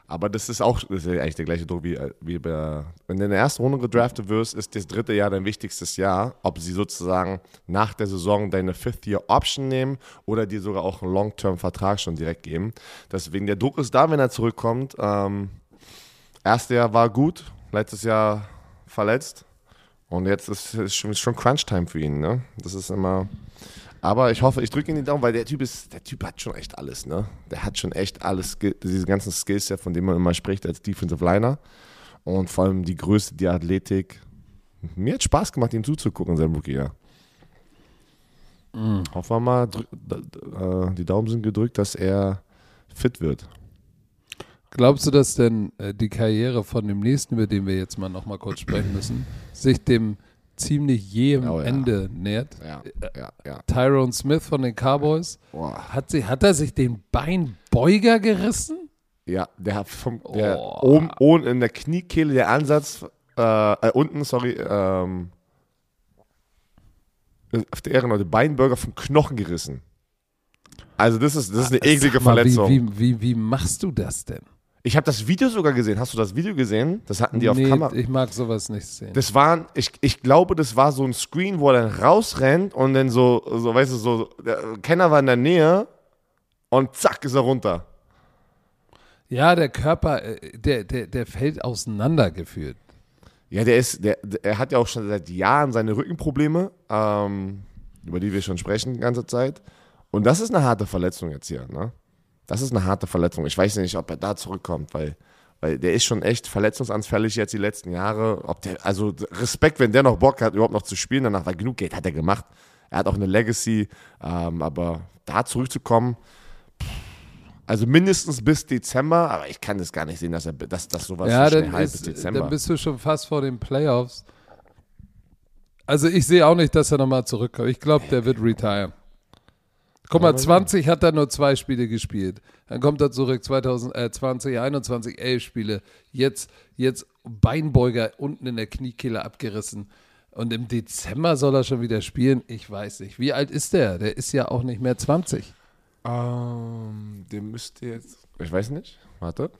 Aber das ist auch das ist eigentlich der gleiche Druck wie, wie bei, wenn du in der ersten Runde gedraftet wirst, ist das dritte Jahr dein wichtigstes Jahr. Ob sie sozusagen nach der Saison deine Fifth-Year-Option nehmen oder dir sogar auch einen Long-Term-Vertrag schon direkt geben. Deswegen der Druck ist da, wenn er zurückkommt. Ähm, erste Jahr war gut, letztes Jahr verletzt. Und jetzt ist es schon, schon Crunch-Time für ihn. Ne? Das ist immer. Aber ich hoffe, ich drücke ihn die Daumen, weil der Typ ist, der Typ hat schon echt alles, ne? Der hat schon echt alles, diese ganzen Skills, ja, von denen man immer spricht als Defensive Liner. Und vor allem die Größe, die Athletik. Mir hat Spaß gemacht, ihm zuzugucken in seinem Rookie-Jahr. Hoffen wir mal, äh, die Daumen sind gedrückt, dass er fit wird. Glaubst du, dass denn äh, die Karriere von dem nächsten, über den wir jetzt mal noch mal kurz sprechen müssen, sich dem ziemlich jähem Oh ja. Ende nähert? Ja, ja, ja. Tyrone Smith von den Cowboys, hat, sie, hat er sich den Beinbeuger gerissen? Ja, der hat vom, der Oh. oben, oben in der Kniekehle der Ansatz, äh, äh, unten, sorry, ähm, auf der Ehre noch, der Beinburger vom Knochen gerissen. Also das ist, das ist eine eklige Sag mal, Verletzung. Wie, wie, wie, wie machst du das denn? Ich habe das Video sogar gesehen. Hast du das Video gesehen? Das hatten die auf nee, Kamera. ich mag sowas nicht sehen. Das waren, ich, ich glaube, das war so ein Screen, wo er dann rausrennt und dann so, so weißt du, so, der Kenner war in der Nähe und zack ist er runter. ja, der Körper, äh, der, der, der fällt auseinandergeführt. Ja, der ist, der, der, er hat ja auch schon seit Jahren seine Rückenprobleme, ähm, über die wir schon sprechen die ganze Zeit. Und das ist eine harte Verletzung jetzt hier, ne? Das ist eine harte Verletzung. Ich weiß nicht, ob er da zurückkommt, weil, weil der ist schon echt verletzungsanfällig jetzt die letzten Jahre. Ob der, also Respekt, wenn der noch Bock hat, überhaupt noch zu spielen danach, weil genug Geld hat er gemacht. Er hat auch eine Legacy, ähm, aber da zurückzukommen, pff, also mindestens bis Dezember, aber ich kann das gar nicht sehen, dass er, dass das sowas ja, so schnell halt bis Dezember. dann bist du schon fast vor den Playoffs. Also ich sehe auch nicht, dass er nochmal zurückkommt. Ich glaube, der wird retire. Guck mal, 20 hat er nur zwei Spiele gespielt. Dann kommt er zurück, 2020, 21, elf Spiele. Jetzt, jetzt Beinbeuger unten in der Kniekehle abgerissen. Und im Dezember soll er schon wieder spielen? Ich weiß nicht. Wie alt ist der? Der ist ja auch nicht mehr 20. Ähm, der müsste jetzt. Ich weiß nicht. Warte.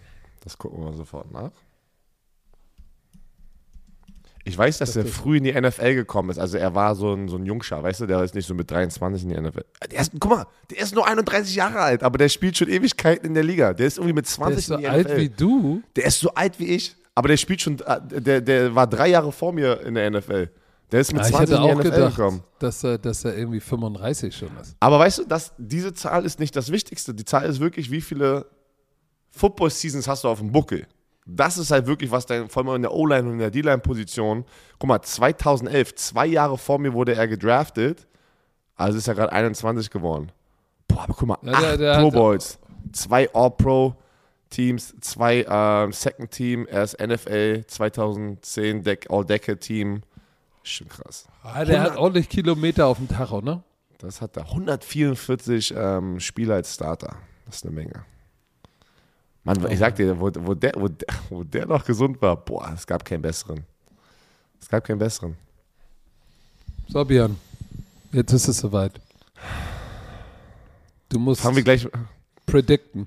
Das gucken wir sofort nach. Ich weiß, dass er früh in die NFL gekommen ist. Also er war so ein, so ein Jungscher, weißt du, der ist nicht so mit 23 in die NFL. Der ist, guck mal, der ist nur 31 Jahre alt, aber der spielt schon Ewigkeiten in der Liga. Der ist irgendwie mit Der 20 ist so alt NFL. wie du. der ist so alt wie ich, aber der spielt schon, äh, der, der war drei Jahre vor mir in der NFL. Der ist mit Ja, ich 20 hätte in auch gedacht, gekommen. dass er, dass er irgendwie 35 schon ist. Aber weißt du, dass diese Zahl ist nicht das Wichtigste. Die Zahl ist wirklich, wie viele Football-Seasons hast du auf dem Buckel. Das ist halt wirklich, was dein, vor allem in der O-Line und in der D-Line-Position. Guck mal, 2011, zwei Jahre vor mir wurde er gedraftet. Also ist er gerade 21 geworden. Boah, aber guck mal, Ja, acht der- der Pro Bowls, zwei All-Pro-Teams, zwei ähm, Second-Team, er ist NFL 2010 Deck, All-Decade-Team. Schon krass. Ah, der hat ordentlich Kilometer auf dem Tacho, ne? Das hat er. 144 ähm, Spieler als Starter. Das ist eine Menge. Mann, ich sag dir, wo, wo, der, wo, der, wo der noch gesund war, boah, es gab keinen besseren. Es gab keinen besseren. So, Björn. Jetzt ist es soweit. Du musst Fangen wir gleich, predikten.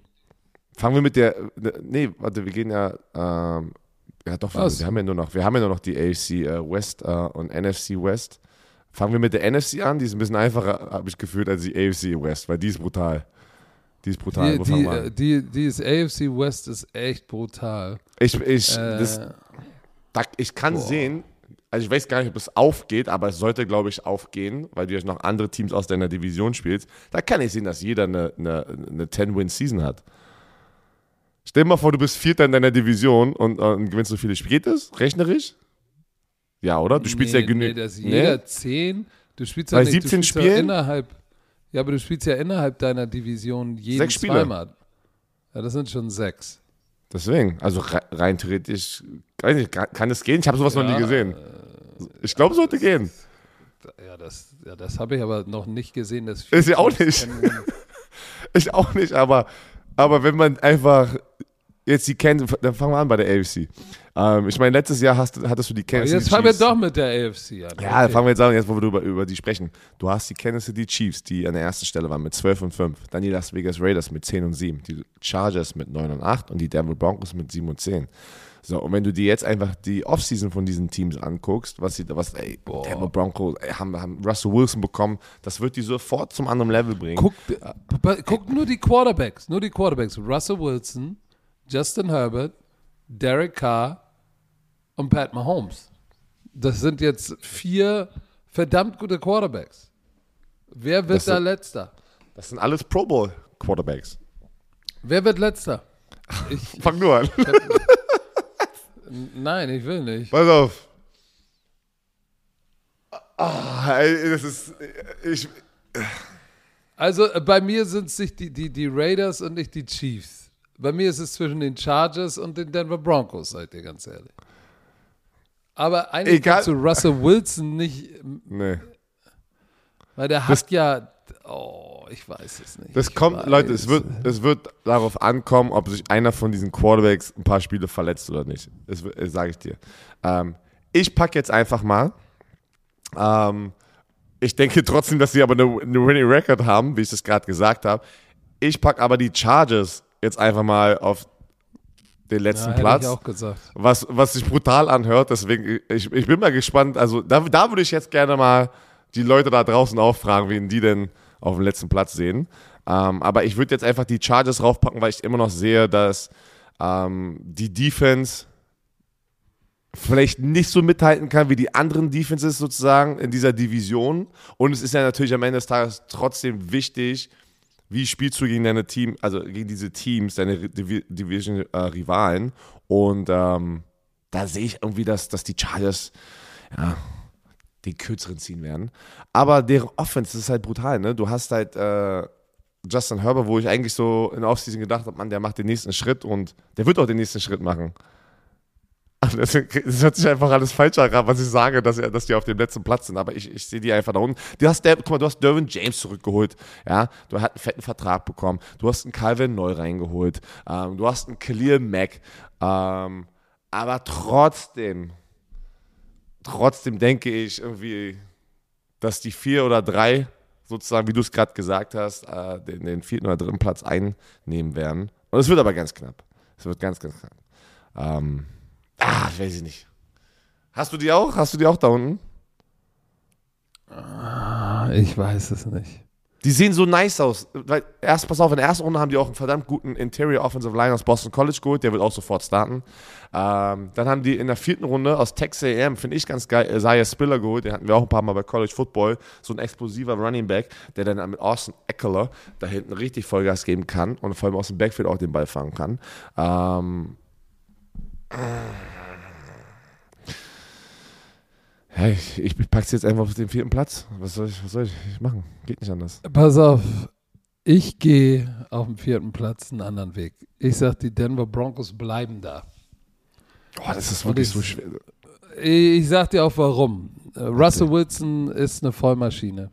fangen wir mit der, nee, warte, wir gehen ja, ähm, ja doch, wir, Was? wir haben ja nur noch, wir haben ja nur noch die AFC äh, West äh, und NFC West. Fangen wir mit der NFC an, die ist ein bisschen einfacher, habe ich gefühlt, als die AFC West, weil die ist brutal. Die ist brutal. Die, die, die, die ist AFC West ist echt brutal. Ich, ich, Äh, das, Da, ich kann Boah. sehen, also ich weiß gar nicht, ob es aufgeht, aber es sollte, glaube ich, aufgehen, weil du ja noch andere Teams aus deiner Division spielst. Da kann ich sehen, dass jeder eine, eine, eine 10-Win-Season hat. Stell dir mal vor, du bist Vierter in deiner Division und, äh, und gewinnst so viele Spiele. Geht das? Rechnerisch? Ja, oder? Du spielst nee, ja genügend. Nee, das ist jeder 10. Du spielst ja Bei nicht, 17 du spielst ja Spielen? innerhalb. Ja, aber du spielst ja innerhalb deiner Division jeden Sechs Spiele. zweimal. Ja, das sind schon sechs. Deswegen, also re- rein theoretisch, nicht, kann, es gehen? Ich habe sowas noch nie Ja, gesehen. Ich glaube, es sollte gehen. Ja, das, ja, das habe ich aber noch nicht gesehen. Dass Ist ja auch nicht. Ich auch nicht, aber, aber wenn man einfach jetzt die kennt, dann fangen wir an bei der AFC. Ähm, ich meine, letztes Jahr hast, hattest du die Kansas Jetzt City fangen wir Chiefs. doch mit der AFC an. Ja, Okay. fangen wir jetzt an, jetzt wo wir über, über die sprechen. Du hast die Kansas City Chiefs, die an der ersten Stelle waren mit 12 und 5. Dann die Las Vegas Raiders mit 10 und 7. Die Chargers mit 9 und 8 und die Denver Broncos mit 7 und 10. So, und wenn du dir jetzt einfach die Offseason von diesen Teams anguckst, was sie, was, ey, Denver Broncos ey, haben, haben Russell Wilson bekommen, das wird die sofort zum anderen Level bringen. Guck, äh, guck nur die Quarterbacks. Nur die Quarterbacks. Russell Wilson, Justin Herbert, Derek Carr und Pat Mahomes. Das sind jetzt vier verdammt gute Quarterbacks. Wer wird Das da sind- letzter? Das sind alles Pro Bowl Quarterbacks. Wer wird letzter? Ich, Fang nur an. nein, ich will nicht. Pass auf. Ah, das ist. Ich, Also äh, bei mir sind es nicht die, die, die Raiders und nicht die Chiefs. Bei mir ist es zwischen den Chargers und den Denver Broncos, seid ihr ganz ehrlich. Aber eigentlich Egal. kannst du Russell Wilson nicht, nee. weil der Das- hat ja, oh, ich weiß es nicht. Das ich kommt, Leute, es wird, es wird darauf ankommen, ob sich einer von diesen Quarterbacks ein paar Spiele verletzt oder nicht. Das, das sage ich dir. Ähm, ich packe jetzt einfach mal. Ähm, ich denke trotzdem, dass sie aber eine, eine Winning Record haben, wie ich das gerade gesagt habe. Ich packe aber die Chargers jetzt einfach mal auf den ja, letzten hätte Platz. ich auch gesagt. was, was sich brutal anhört. Deswegen, ich, ich bin mal gespannt. Also da, da würde ich jetzt gerne mal die Leute da draußen auch fragen, wen die denn auf dem letzten Platz sehen. Ähm, aber ich würde jetzt einfach die Chargers raufpacken, weil ich immer noch sehe, dass ähm, die Defense vielleicht nicht so mithalten kann wie die anderen Defenses sozusagen in dieser Division. Und es ist ja natürlich am Ende des Tages trotzdem wichtig, wie spielst du gegen deine Team, also gegen diese Teams, deine Divi- Division-Rivalen. Und ähm, da sehe ich irgendwie, dass, dass die Chargers ja, den kürzeren ziehen werden. Aber deren Offense ist halt brutal, ne? Du hast halt äh, Justin Herbert, wo ich eigentlich so in der Offseason gedacht habe, Mann, der macht den nächsten Schritt und der wird auch den nächsten Schritt machen. Das, hört sich einfach alles falsch an, was ich sage, dass, dass die auf dem letzten Platz sind. Aber ich, ich sehe die einfach da unten. Du hast, der, guck mal, du hast Derwin James zurückgeholt. Ja, du hast einen fetten Vertrag bekommen. Du hast einen Calvin neu reingeholt. Ähm, du hast einen Khalil Mack. Ähm, aber trotzdem, trotzdem denke ich irgendwie, dass die vier oder drei, sozusagen, wie du es gerade gesagt hast, äh, den, den vierten oder dritten Platz einnehmen werden. Und es wird aber ganz knapp. Es wird ganz, ganz knapp. Ähm, ah, weiß ich nicht. Hast du die auch? Hast du die auch da unten? Ah, Ich weiß es nicht. Die sehen so nice aus. Erst, pass auf, in der ersten Runde haben die auch einen verdammt guten Interior Offensive Line aus Boston College geholt. Der wird auch sofort starten. Ähm, dann haben die in der vierten Runde aus Texas A&M, finde ich ganz geil, Isaiah Spiller geholt. Den hatten wir auch ein paar Mal bei College Football. So ein explosiver Running Back, der dann mit Austin Eckler da hinten richtig Vollgas geben kann und vor allem aus dem Backfield auch den Ball fangen kann. Ähm, ja, ich, ich pack's jetzt einfach auf den vierten Platz. Was soll ich, was soll ich machen? Geht nicht anders. Pass auf, ich gehe auf dem vierten Platz einen anderen Weg. Ich sag, die Denver Broncos bleiben da. Oh, das ist wirklich ich, so schwer. Ich sag dir auch warum. Russell Wilson ist eine Vollmaschine.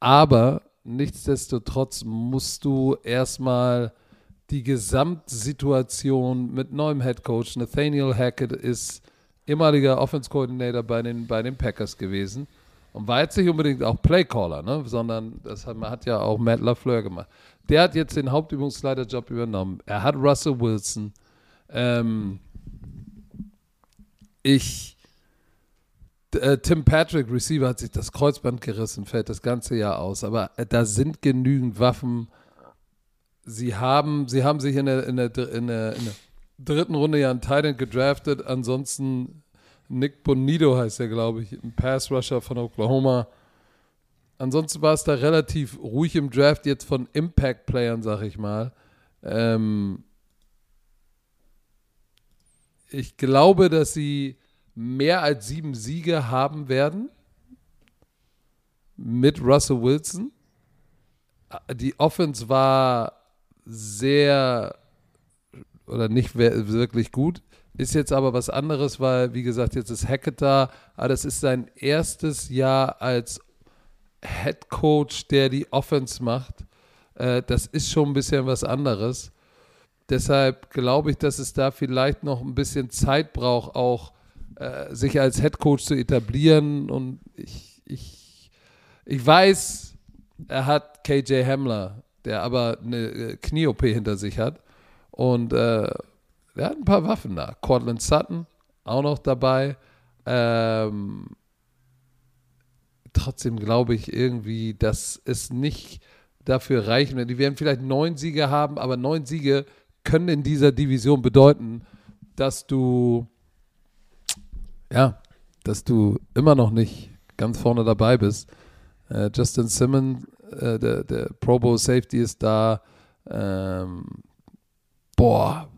Aber nichtsdestotrotz musst du erstmal die Gesamtsituation mit neuem Head Coach. Nathaniel Hackett ist ehemaliger Offense Coordinator bei den, bei den Packers gewesen und war jetzt nicht unbedingt auch Playcaller, ne? sondern das hat, man hat ja auch Matt LaFleur gemacht. Der hat jetzt den Hauptübungsleiterjob übernommen. Er hat Russell Wilson. Ähm, ich äh, Tim Patrick, Receiver, hat sich das Kreuzband gerissen, fällt das ganze Jahr aus. Aber äh, da sind genügend Waffen. Sie haben, sie haben sich in der, in der, in der, in der dritten Runde ja einen Titan gedraftet. Ansonsten Nick Bonito heißt er, glaube ich, ein Pass-Rusher von Oklahoma. Ansonsten war es da relativ ruhig im Draft, jetzt von Impact-Playern, sag ich mal. Ähm ich glaube, dass sie mehr als sieben Siege haben werden mit Russell Wilson. Die Offense war sehr oder nicht wirklich gut. Ist jetzt aber was anderes, weil, wie gesagt, jetzt ist Hackett da. Aber das ist sein erstes Jahr als Head Coach, der die Offense macht. Äh, das ist schon ein bisschen was anderes. Deshalb glaube ich, dass es da vielleicht noch ein bisschen Zeit braucht, auch äh, sich als Head Coach zu etablieren. Und ich, ich, ich weiß, er hat KJ Hamler, der aber eine äh, Knie-OP hinter sich hat. Und äh, er hat ein paar Waffen da. Cortland Sutton auch noch dabei. Ähm, trotzdem glaube ich irgendwie, dass es nicht dafür reichen wird. Die werden vielleicht neun Siege haben, aber neun Siege können in dieser Division bedeuten, dass du ja, dass du immer noch nicht ganz vorne dabei bist. Äh, Justin Simmons, äh, der, der Pro Bowl Safety ist da. Ähm, boah,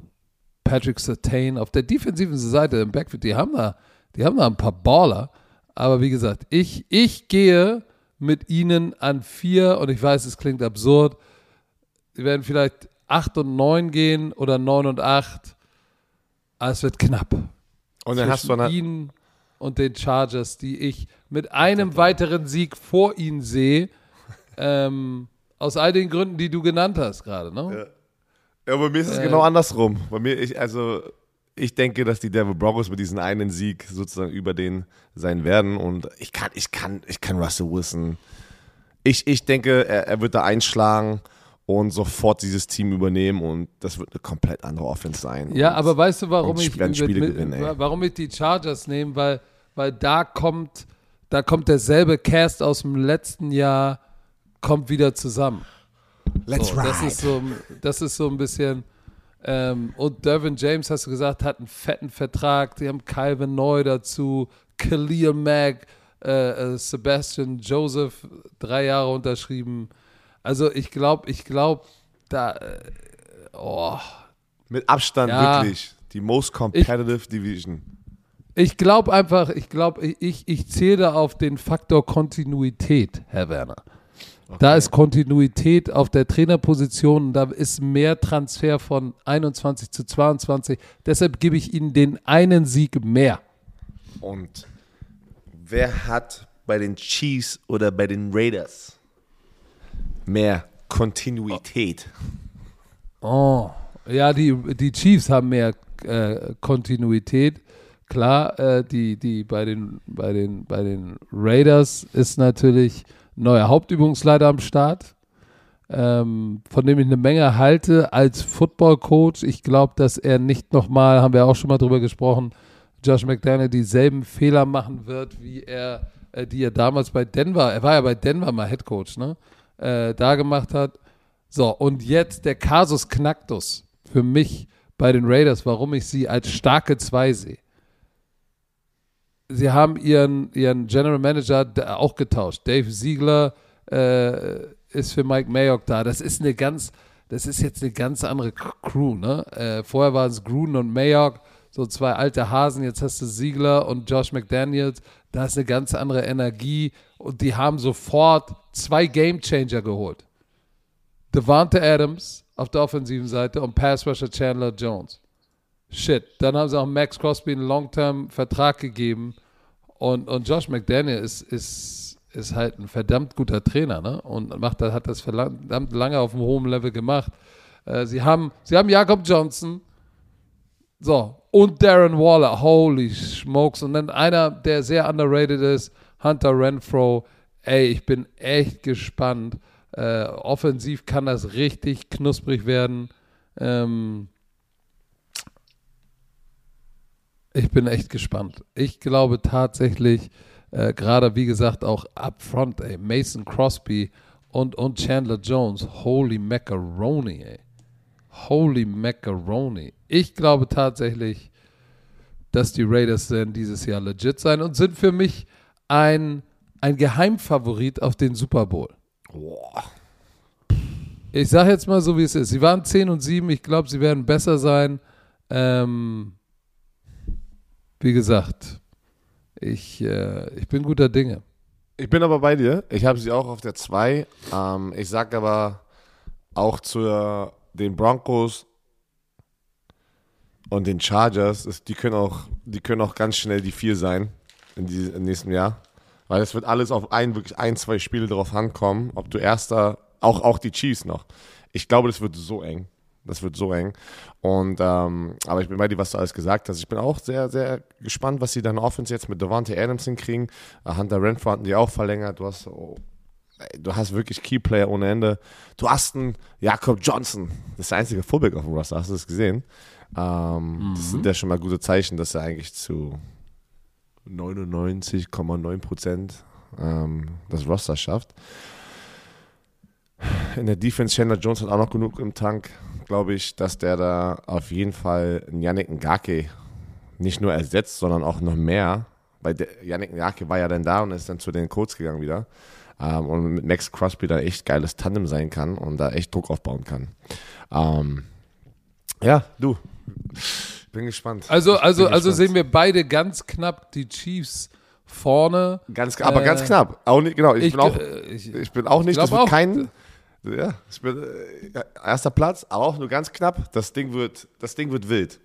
Patrick Sertain auf der defensiven Seite im Backfield, die haben da, die haben da ein paar Baller. Aber wie gesagt, ich, ich gehe mit ihnen an vier und ich weiß, es klingt absurd. Sie werden vielleicht acht und neun gehen oder neun und acht. Aber es wird knapp. Und dann hast du ihnen und den Chargers, die ich mit einem weiteren Sieg vor ihnen sehe. Ähm, aus all den Gründen, die du genannt hast gerade, ne? Ja. Ja, bei mir ist es äh, genau andersrum. Bei mir, ich, also ich denke, dass die Devil Broncos mit diesem einen Sieg sozusagen über den sein werden. Und ich kann, ich kann, ich kann Russell Wilson. Ich, ich denke, er, er wird da einschlagen und sofort dieses Team übernehmen und das wird eine komplett andere Offense sein. Ja, und, aber weißt du, warum ich, mit, gewinnen, warum ich die Chargers nehme? Weil, weil da kommt, da kommt derselbe Cast aus dem letzten Jahr, kommt wieder zusammen. Let's so, ride. Das ist so, das ist so ein bisschen. Ähm, und Dervin James, hast du gesagt, hat einen fetten Vertrag. Die haben Calvin Neu dazu, Khalil Mack, äh, äh, Sebastian Joseph, drei Jahre unterschrieben. Also ich glaube, ich glaube, da. Äh, oh. Mit Abstand ja, wirklich die most competitive ich, Division. Ich glaube einfach, ich glaube, ich, ich zähle auf den Faktor Kontinuität, Herr Werner. Okay. Da ist Kontinuität auf der Trainerposition, da ist mehr Transfer von 21 zu 22. Deshalb gebe ich Ihnen den einen Sieg mehr. Und wer hat bei den Chiefs oder bei den Raiders mehr Kontinuität? Oh, ja, die, die Chiefs haben mehr äh, Kontinuität. Klar, äh, die, die bei den, bei den, bei den Raiders ist natürlich neuer Hauptübungsleiter am Start, ähm, von dem ich eine Menge halte als Football-Coach. Ich glaube, dass er nicht nochmal, haben wir auch schon mal drüber gesprochen, Josh McDaniel dieselben Fehler machen wird, wie er, äh, die er damals bei Denver, er war ja bei Denver mal Head Coach, ne? Äh, da gemacht hat. So, und jetzt der Kasus Knacktus für mich bei den Raiders, warum ich sie als starke Zwei sehe sie haben ihren, ihren General Manager auch getauscht. Dave Ziegler äh, ist für Mike Mayock da. Das ist eine ganz, das ist jetzt eine ganz andere Crew. Ne? Äh, vorher waren es Gruden und Mayock. so zwei alte Hasen. Jetzt hast du Siegler und Josh McDaniels. Da ist eine ganz andere Energie und die haben sofort zwei Game Changer geholt. Devante Adams auf der offensiven Seite und Pass Rusher Chandler Jones. Shit. Dann haben sie auch Max Crosby einen Long-Term-Vertrag gegeben. Und, und Josh McDaniel ist, ist, ist halt ein verdammt guter Trainer, ne? Und macht, hat das verdammt lange auf einem hohen Level gemacht. Äh, sie, haben, sie haben Jakob Johnson. So. Und Darren Waller. Holy smokes. Und dann einer, der sehr underrated ist, Hunter Renfro. Ey, ich bin echt gespannt. Äh, offensiv kann das richtig knusprig werden. Ähm, ich bin echt gespannt. Ich glaube tatsächlich, äh, gerade wie gesagt, auch up front, ey, Mason Crosby und, und Chandler Jones. Holy Macaroni, ey. Holy Macaroni. Ich glaube tatsächlich, dass die Raiders werden dieses Jahr legit sein und sind für mich ein, ein Geheimfavorit auf den Super Bowl. Boah. Ich sage jetzt mal so, wie es ist. Sie waren 10 und 7. Ich glaube, sie werden besser sein. Ähm, wie gesagt, ich, äh, ich bin guter Dinge. Ich bin aber bei dir. Ich habe sie auch auf der 2. Ähm, ich sage aber auch zu den Broncos und den Chargers, die, können auch, die können auch ganz schnell die 4 sein in diesem in nächsten Jahr. Weil es wird alles auf ein, wirklich ein, zwei Spiele drauf ankommen, ob du erster, auch, auch die Chiefs noch. Ich glaube, das wird so eng. Das wird so eng. Und ähm, aber ich bin bei dir, was du alles gesagt hast. Ich bin auch sehr, sehr gespannt, was sie dann Offense jetzt mit Devante Adams hinkriegen. Uh, Hunter Renfro hatten die auch verlängert. Du hast oh, du hast wirklich Keyplayer ohne Ende. Du hast einen Jakob Johnson. Das ist der einzige Fullback auf dem Roster. Hast du das gesehen? Ähm, mhm. Das sind ja schon mal gute Zeichen, dass er eigentlich zu 99,9 Prozent ähm, das Roster schafft. In der Defense, Chandler Jones hat auch noch genug im Tank, glaube ich, dass der da auf jeden Fall Yannick Ngake nicht nur ersetzt, sondern auch noch mehr. Weil der, Yannick Ngake war ja dann da und ist dann zu den Colts gegangen wieder. Ähm, und mit Max Crosby da echt geiles Tandem sein kann und da echt Druck aufbauen kann. Ähm, ja, du. Bin gespannt. Also, also, also gespannt. sehen wir beide ganz knapp die Chiefs vorne. Ganz, aber äh, ganz knapp. Auch nicht, genau. Ich, ich bin auch, äh, ich, ich, bin auch nicht, das wird kein. Ja, bin äh, erster Platz, aber auch nur ganz knapp. Das Ding wird, das Ding wird wild.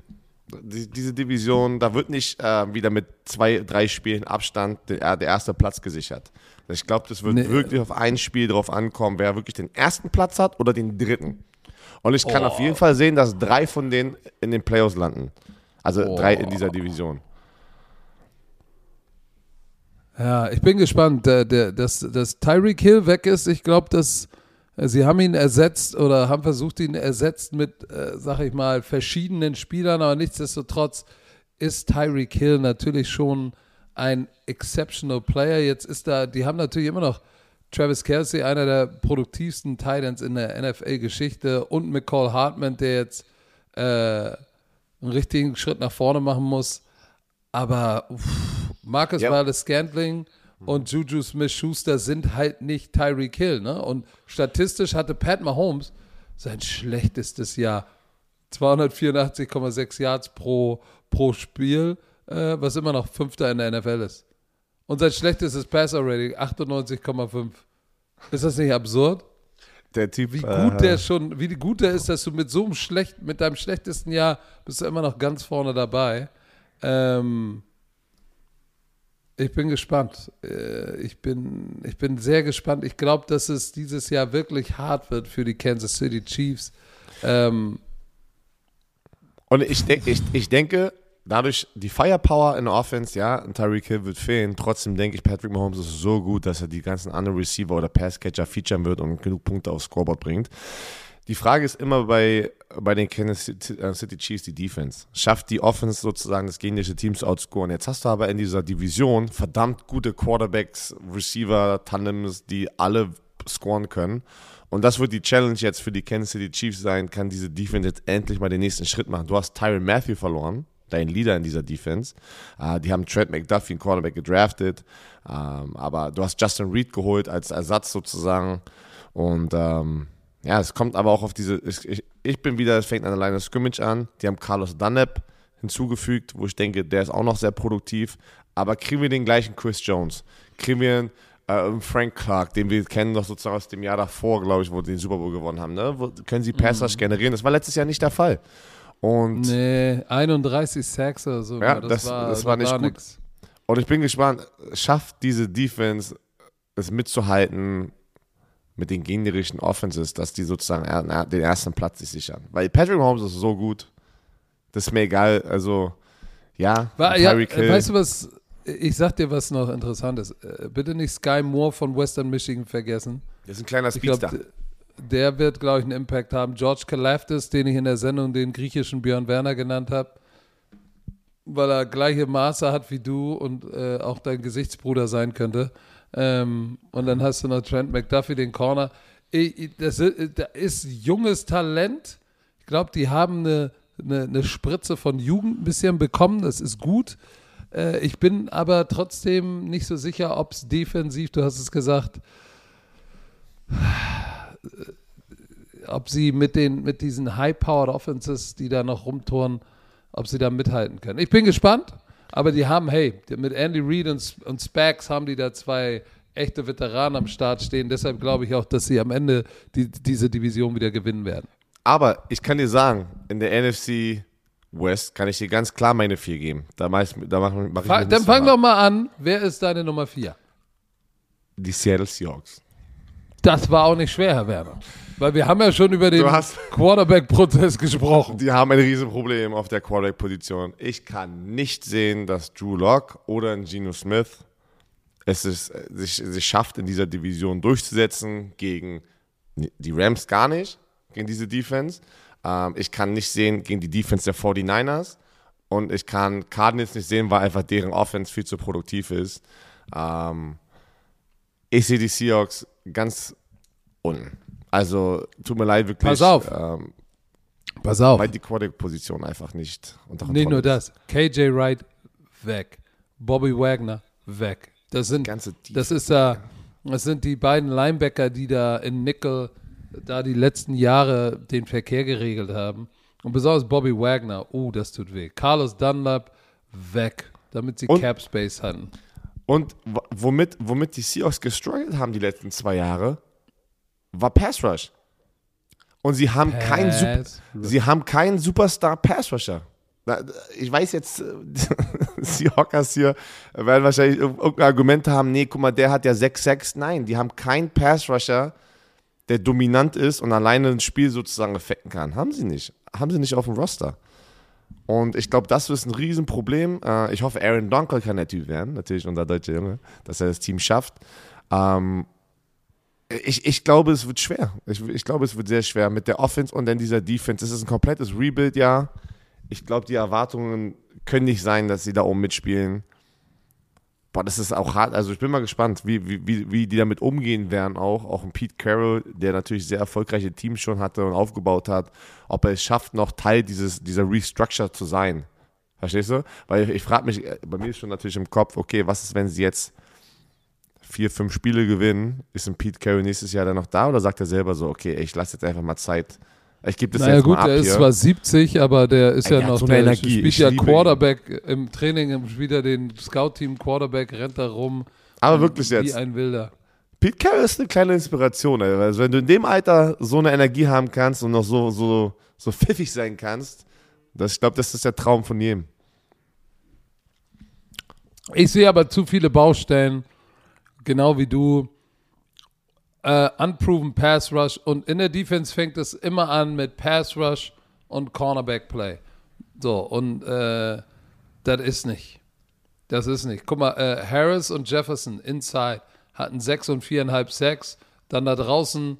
Die, diese Division, da wird nicht äh, wieder mit zwei, drei Spielen Abstand der, der erste Platz gesichert. Ich glaube, das wird nee. wirklich auf ein Spiel drauf ankommen, wer wirklich den ersten Platz hat oder den dritten. Und ich kann oh. auf jeden Fall sehen, dass drei von denen in den Playoffs landen. Also oh. drei in dieser Division. Ja, ich bin gespannt, der, der, dass, dass Tyreek Hill weg ist. Ich glaube, dass äh, sie haben ihn ersetzt oder haben versucht, ihn ersetzt mit, äh, sag ich mal, verschiedenen Spielern, aber nichtsdestotrotz ist Tyreek Hill natürlich schon ein exceptional Player. Jetzt ist da, die haben natürlich immer noch Travis Kelsey, einer der produktivsten Titans in der NFL-Geschichte und McCall Hartman, der jetzt äh, einen richtigen Schritt nach vorne machen muss. Aber uff, Marcus yep. Wallace Scantling und Juju Smith-Schuster sind halt nicht Tyreek Hill. Ne? Und statistisch hatte Pat Mahomes sein schlechtestes Jahr. 284,6 Yards pro, pro Spiel, äh, was immer noch Fünfter in der NFL ist. Und sein schlechtestes Passer-Rating 98,5. Ist das nicht absurd? Der Typ. Wie gut äh, der schon, wie gut der ist, dass du mit so einem schlecht, mit deinem schlechtesten Jahr bist du immer noch ganz vorne dabei. Ähm, ich bin gespannt. Äh, ich bin, ich bin sehr gespannt. Ich glaube, dass es dieses Jahr wirklich hart wird für die Kansas City Chiefs. Ähm, und ich, denk, ich, ich denke, dadurch die Firepower in der Offense, ja, Tyreek Hill wird fehlen. Trotzdem denke ich, Patrick Mahomes ist so gut, dass er die ganzen anderen Receiver oder Passcatcher featuren wird und genug Punkte aufs Scoreboard bringt. Die Frage ist immer bei, bei den Kansas äh, City Chiefs die Defense. Schafft die Offense sozusagen das gegnerische Team zu outscoren? Jetzt hast du aber in dieser Division verdammt gute Quarterbacks, Receiver, Tandems, die alle scoren können. Und das wird die Challenge jetzt für die Kansas City Chiefs sein, kann diese Defense jetzt endlich mal den nächsten Schritt machen. Du hast Tyron Matthew verloren, dein Leader in dieser Defense. Uh, die haben Trent McDuffie, einen Quarterback, gedraftet. Um, ähm, aber du hast Justin Reed geholt als Ersatz sozusagen. Und um, ähm, ja, es kommt aber auch auf diese. Ich, ich bin wieder, es fängt an of Scrimmage an. Die haben Carlos Dunlap hinzugefügt, wo ich denke, der ist auch noch sehr produktiv. Aber kriegen wir den gleichen Chris Jones? Kriegen wir einen äh, Frank Clark, den wir kennen noch sozusagen aus dem Jahr davor, glaube ich, wo die den Super Bowl gewonnen haben. Ne? Wo, können sie Pass Rush mhm. generieren? Das war letztes Jahr nicht der Fall. Und nee, 31 Sacks oder so. Ja, das, das, war, das war nicht war gut. Nix. Und ich bin gespannt, schafft diese Defense es mitzuhalten mit den gegnerischen Offenses, dass die sozusagen den ersten Platz sich sichern. Weil Patrick Mahomes ist so gut, das ist mir egal. Also, ja, war, ja weißt du was, ich sag dir was noch Interessantes. Äh, bitte nicht Sky Moore von Western Michigan vergessen. Das ist ein kleiner Speedster. Glaub, der wird, glaube ich, einen Impact haben. George Kalafdis, den ich in der Sendung den griechischen Björn Werner genannt habe, weil er gleiche Maße hat wie du und äh, auch dein Gesichtsbruder sein könnte. Ähm, und dann hast du noch Trent McDuffie, den Corner. Das ist junges Talent. Ich glaube, die haben eine, eine, eine, Spritze von Jugend ein bisschen bekommen. Das ist gut. Äh, ich bin aber trotzdem nicht so sicher, ob es defensiv, du hast es gesagt, ob sie mit, den, mit diesen High-Powered Offenses, die da noch rumtouren, ob sie da mithalten können. Ich bin gespannt. Aber die haben, hey, mit Andy Reid und, und Spags haben die da zwei echte Veteranen am Start stehen. Deshalb glaube ich auch, dass sie am Ende die, diese Division wieder gewinnen werden. Aber ich kann dir sagen, in der NFC West kann ich dir ganz klar meine vier geben. Da mach, da mach, mach ich Dann fang doch mal an. Wer ist deine Nummer vier? Die Seattle Seahawks. Das war auch nicht schwer, Herr Werner. Weil wir haben ja schon über den Quarterback-Prozess gesprochen. Die haben ein Riesenproblem auf der Quarterback-Position. Ich kann nicht sehen, dass Drew Locke oder ein Geno Smith es ist, sich, sich schafft, in dieser Division durchzusetzen gegen die Rams gar nicht, gegen diese Defense. Ähm, ich kann nicht sehen gegen die Defense der 49ers. Und ich kann Cardinals nicht sehen, weil einfach deren Offense viel zu produktiv ist. Ähm, ich sehe die Seahawks ganz unten. Also tut mir leid, wirklich. Pass auf. Ähm, Pass auf. Weil die Quarterback-Position einfach nicht unter Kontrolle Nicht nur das. KJ Wright weg. Bobby Wagner weg. Das sind, das ist da, das sind die beiden Linebacker, die da in Nickel da die letzten Jahre den Verkehr geregelt haben. Und besonders Bobby Wagner, oh, das tut weh. Carlos Dunlap weg, damit sie und, Cap Space hatten. Und womit, womit die Seahawks gestruggelt haben die letzten zwei Jahre, war Pass Rush. Und sie haben keinen sie haben keinen Superstar Pass Rusher. Ich weiß jetzt, äh, Seahawkers hier werden wahrscheinlich irgendein Argument haben, nee, guck mal, der hat ja 6-6. Nein, die haben keinen Pass Rusher, der dominant ist und alleine ein Spiel sozusagen effekten kann. Haben sie nicht. Haben sie nicht auf dem Roster. Und ich glaube, das ist ein Riesenproblem. Äh, ich hoffe, Aaron Donker kann der Typ werden, natürlich unser deutscher Junge, dass er das Team schafft. Ich, ich glaube, es wird schwer. Ich, ich glaube, es wird sehr schwer mit der Offense und dann dieser Defense. Es ist ein komplettes Rebuild-Jahr. Ich glaube, die Erwartungen können nicht sein, dass sie da oben mitspielen. Boah, das ist auch hart. Also ich bin mal gespannt, wie, wie, wie die damit umgehen werden auch. Auch ein Pete Carroll, der natürlich sehr erfolgreiche Teams schon hatte und aufgebaut hat, ob er es schafft, noch Teil dieses, dieser Restructure zu sein. Verstehst du? Weil ich, ich frage mich, bei mir ist schon natürlich im Kopf, okay, was ist, wenn sie jetzt vier, fünf Spiele gewinnen? Ist ein Pete Carroll nächstes Jahr dann noch da oder sagt er selber so, okay, ich lasse jetzt einfach mal Zeit, ich gebe das naja, jetzt gut, mal ab der ist hier. zwar 70, aber der ist ja, ja noch, so der Energie. spielt ich ja Quarterback ihn. im Training, wieder den Scout-Team Quarterback, rennt da rum. Aber wirklich wie jetzt. Wie ein Wilder. Pete Carroll ist eine kleine Inspiration, ey. also wenn du in dem Alter so eine Energie haben kannst und noch so, so, so pfiffig sein kannst, das, ich glaube, das ist der Traum von jedem. Ich sehe aber zu viele Baustellen, genau wie du äh, unproven Pass Rush und in der Defense fängt es immer an mit Pass Rush und Cornerback Play. So, und äh, das ist nicht. Das ist nicht. Guck mal, äh, Harris und Jefferson inside hatten sechs und viereinhalb Sacks. Dann da draußen,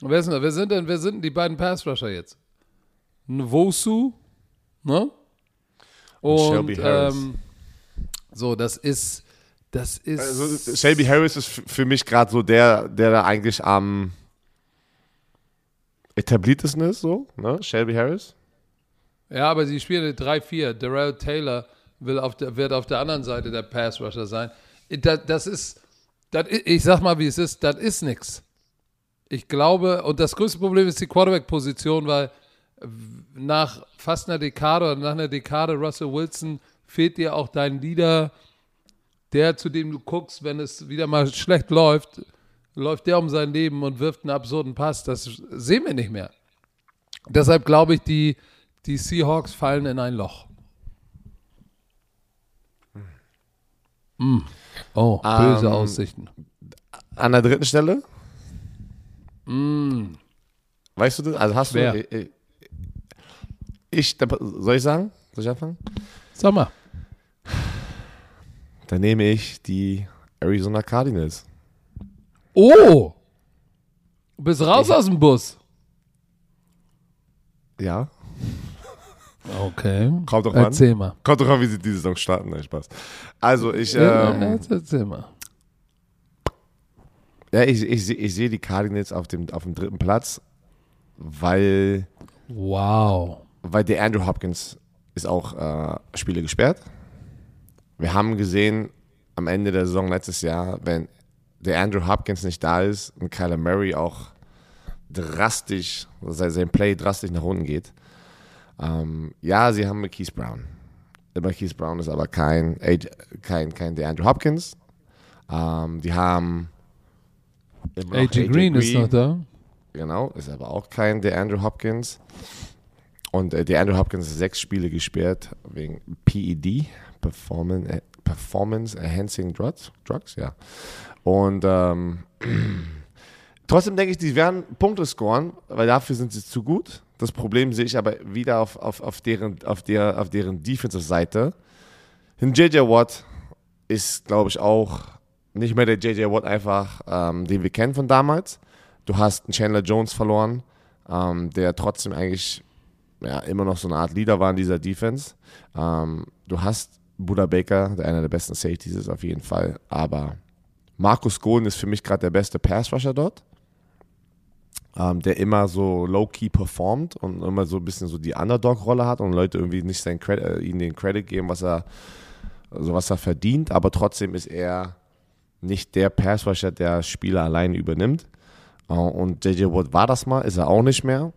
wer, ist denn, wer sind denn, wer sind denn die beiden Pass Rusher jetzt? Nwosu, ne? Und, und Shelby Harris. Ähm, so, das ist, das ist. Also, Shelby Harris ist für mich gerade so der, der da eigentlich am etabliertesten ist, so, ne? Shelby Harris. Ja, aber sie spielen 3-4. Darrell Taylor will auf der, wird auf der anderen Seite der Pass Rusher sein. Das, das ist, das, ich sag mal, wie es ist, das ist nichts. Ich glaube, und das größte Problem ist die Quarterback-Position, weil nach fast einer Dekade oder nach einer Dekade Russell Wilson fehlt dir auch dein Leader, der, zu dem du guckst, wenn es wieder mal schlecht läuft, läuft der um sein Leben und wirft einen absurden Pass. Das sehen wir nicht mehr. Deshalb glaube ich, die, die Seahawks fallen in ein Loch. Mm. Oh, böse Ähm, Aussichten. An der dritten Stelle? Mm. Weißt du das? Also hast Schwer. du. äh, Ich, soll ich sagen? Soll ich anfangen? Sag mal. Dann nehme ich die Arizona Cardinals. Oh! Du bist raus aus dem Bus. Ja. Okay. Kommt doch an. Erzähl mal. Kommt doch an, wie sie diese Saison starten. Nein, Spaß. Also ich, Ja, ähm, jetzt erzähl mal. ja, ich, ich, ich sehe die Cardinals auf dem, auf dem dritten Platz, weil, Wow. weil der Andrew Hopkins ist auch äh, Spiele gesperrt. Wir haben gesehen am Ende der Saison letztes Jahr, wenn der Andrew Hopkins nicht da ist und Kyler Murray auch drastisch, sein, sein Play drastisch nach unten geht. Ähm, ja, sie haben Marquise Brown. Der Marquise Brown ist aber kein, kein, kein der Andrew Hopkins. Ähm, die haben AJ Green ist noch da. Genau, ist aber auch kein der Andrew Hopkins. Und äh, der Andrew Hopkins ist sechs Spiele gesperrt wegen PED, Performance, äh, Performance Enhancing Drugs, Drugs, ja. Und ähm, trotzdem denke ich, die werden Punkte scoren, weil dafür sind sie zu gut. Das Problem sehe ich aber wieder auf, auf, auf, deren, auf, der, auf deren Defensive-Seite. JJ Watt ist, glaube ich, auch nicht mehr der JJ Watt einfach, ähm, den wir kennen von damals. Du hast einen Chandler Jones verloren, ähm, der trotzdem eigentlich ja, immer noch so eine Art Leader war in dieser Defense. Ähm, du hast Buda Baker, der einer der besten Safeties ist auf jeden Fall, aber Markus Golden ist für mich gerade der beste Pass-Rusher dort, ähm, der immer so low-key performt und immer so ein bisschen so die Underdog-Rolle hat und Leute irgendwie nicht seinen Credit, äh, ihm den Credit geben, was er, also was er verdient, aber trotzdem ist er nicht der Pass-Rusher, der Spieler alleine übernimmt. Äh, und JJ Watt war das mal, ist er auch nicht mehr.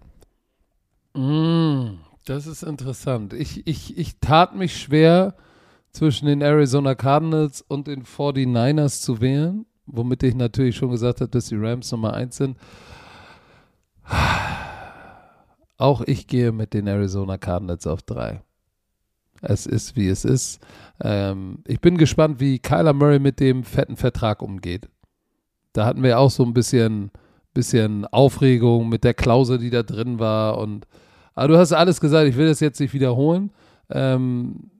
Mm, das ist interessant. Ich, ich, ich tat mich schwer, zwischen den Arizona Cardinals und den 49ers zu wählen, womit ich natürlich schon gesagt habe, dass die Rams Nummer 1 sind. Auch ich gehe mit den Arizona Cardinals auf 3. Es ist, wie es ist. Ähm, ich bin gespannt, wie Kyler Murray mit dem fetten Vertrag umgeht. Da hatten wir auch so ein bisschen, bisschen Aufregung mit der Klausel, die da drin war. Und aber du hast alles gesagt, ich will das jetzt nicht wiederholen. Ähm,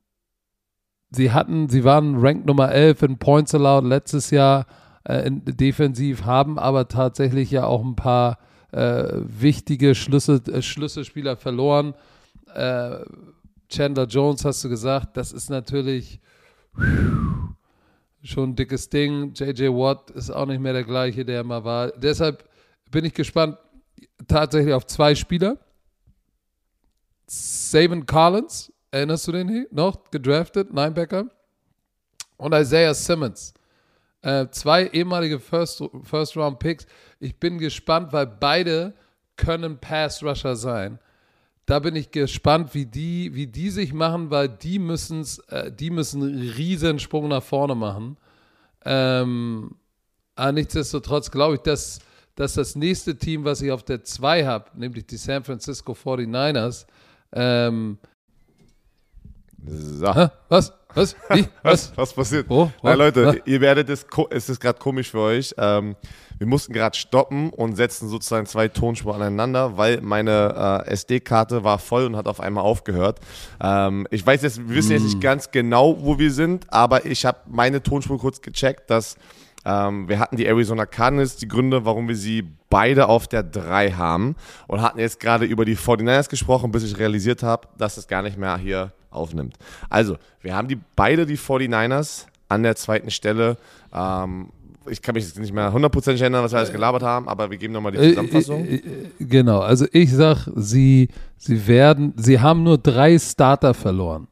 sie hatten, sie waren Rank Nummer 11 in Points Allowed letztes Jahr äh, in, defensiv, haben aber tatsächlich ja auch ein paar äh, wichtige Schlüssel, äh, Schlüsselspieler verloren. Äh, Chandler Jones hast du gesagt, das ist natürlich schon ein dickes Ding. JJ Watt ist auch nicht mehr der gleiche, der immer war. Deshalb bin ich gespannt tatsächlich auf zwei Spieler. Savin Collins, erinnerst du den noch? Gedraftet, Linebacker. Und Isaiah Simmons. Äh, zwei ehemalige First, First Round Picks. Ich bin gespannt, weil beide können Pass Rusher sein. Da bin ich gespannt, wie die, wie die sich machen, weil die müssen äh, die müssen einen riesen Sprung nach vorne machen. Ähm, aber nichtsdestotrotz glaube ich, dass, dass das nächste Team, was ich auf der 2 habe, nämlich die San Francisco 49ers, ähm, So. hä? was? Was? Wie? Was? Was, passiert? Wo? Na, Was? Leute, Was? ihr werdet es, es ist gerade komisch für euch. Ähm, wir mussten gerade stoppen und setzen sozusagen zwei Tonspuren aneinander, weil meine äh, SD-Karte war voll und hat auf einmal aufgehört. Ähm, ich weiß jetzt, wir wissen jetzt Mm. nicht ganz genau, wo wir sind, aber ich habe meine Tonspur kurz gecheckt, dass ähm, wir hatten die Arizona Cardinals, die Gründe, warum wir sie beide auf der 3 haben und hatten jetzt gerade über die 49ers gesprochen, bis ich realisiert habe, dass es gar nicht mehr hier aufnimmt. Also, wir haben die beide die 49ers an der zweiten Stelle. Ähm, ich kann mich jetzt nicht mehr hundertprozentig erinnern, was wir alles gelabert haben, aber wir geben nochmal die Äh, Zusammenfassung. äh, äh, Genau, also ich sag, sie, sie werden, sie haben nur drei Starter verloren.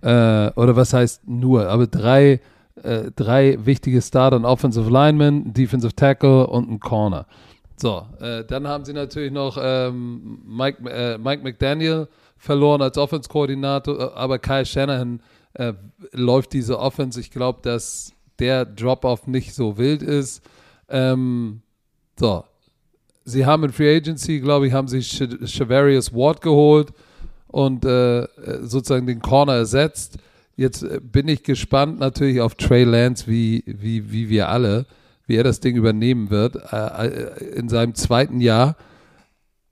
Äh, oder was heißt nur, aber drei, äh, drei wichtige Starter, ein Offensive Lineman, Defensive Tackle und ein Corner. So, äh, dann haben sie natürlich noch ähm, Mike, äh, Mike McDaniel verloren als Offense-Koordinator, äh, aber Kyle Shanahan äh, läuft diese Offense. Ich glaube, dass der Drop-Off nicht so wild ist. Ähm, so, sie haben in Free Agency, glaube ich, haben sie Shavarius Ward geholt und sozusagen den Corner ersetzt. Jetzt äh, bin ich gespannt natürlich auf Trey Lance, wie, wie, wie wir alle, wie er das Ding übernehmen wird äh, äh, in seinem zweiten Jahr.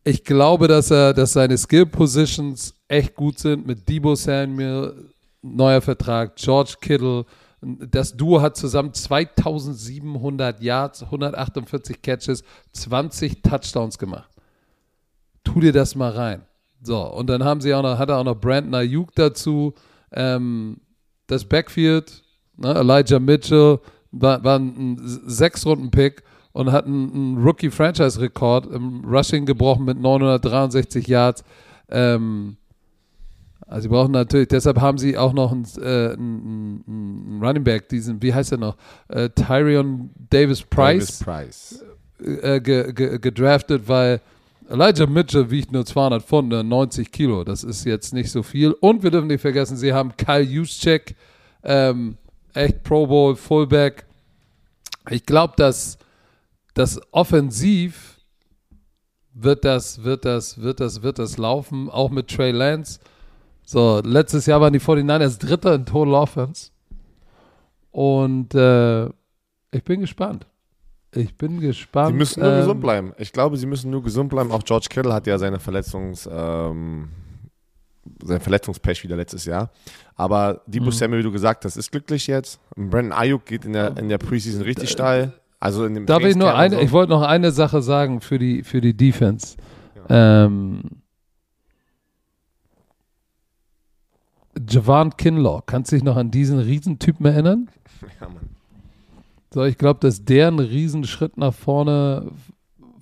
Ich glaube, dass er, dass seine Skill Positions echt gut sind mit Debo Samuel, neuer Vertrag, George Kittle. Das Duo hat zusammen 2700 Yards, 148 Catches, 20 Touchdowns gemacht. Tu dir das mal rein. So, und dann haben sie auch noch, hat er auch noch Brandon Ayuk dazu. Ähm, das Backfield, ne, Elijah Mitchell, war, war ein Sechs-Runden-Pick und hat einen, einen Rookie-Franchise-Rekord im Rushing gebrochen mit 963 Yards. Ähm, also sie brauchen natürlich, deshalb haben sie auch noch einen, äh, einen, einen Running Back, diesen, wie heißt er noch? Äh, Tyrion Davis Price, Davis Price. Äh, ge, ge, gedraftet, weil Elijah Mitchell wiegt nur 200 Pfund, 90 ne, Kilo. Das ist jetzt nicht so viel. Und wir dürfen nicht vergessen, sie haben Kyle Juszczyk, ähm, echt Pro Bowl, Fullback. Ich glaube, dass das offensiv wird das, wird das, wird das, wird das laufen, auch mit Trey Lance. So, letztes Jahr waren die 49ers Dritter in Total Offense. Und äh, ich bin gespannt. Ich bin gespannt. Sie müssen nur ähm, gesund bleiben. Ich glaube, sie müssen nur gesund bleiben. Auch George Kittle hat ja seine Verletzungs, ähm, sein Verletzungspech wieder letztes Jahr. Aber Debo mhm. Samuel, wie du gesagt hast, ist glücklich jetzt. Brandon Ayuk geht in der, in der Preseason richtig steil. Also in dem Darf ich nur eine, so. ich wollte noch eine Sache sagen für die, für die Defense. Ja. Ähm, Javan Kinlaw, kannst du dich noch an diesen Riesentypen erinnern? Ja, Mann. So, ich glaube, dass der einen Riesenschritt nach vorne,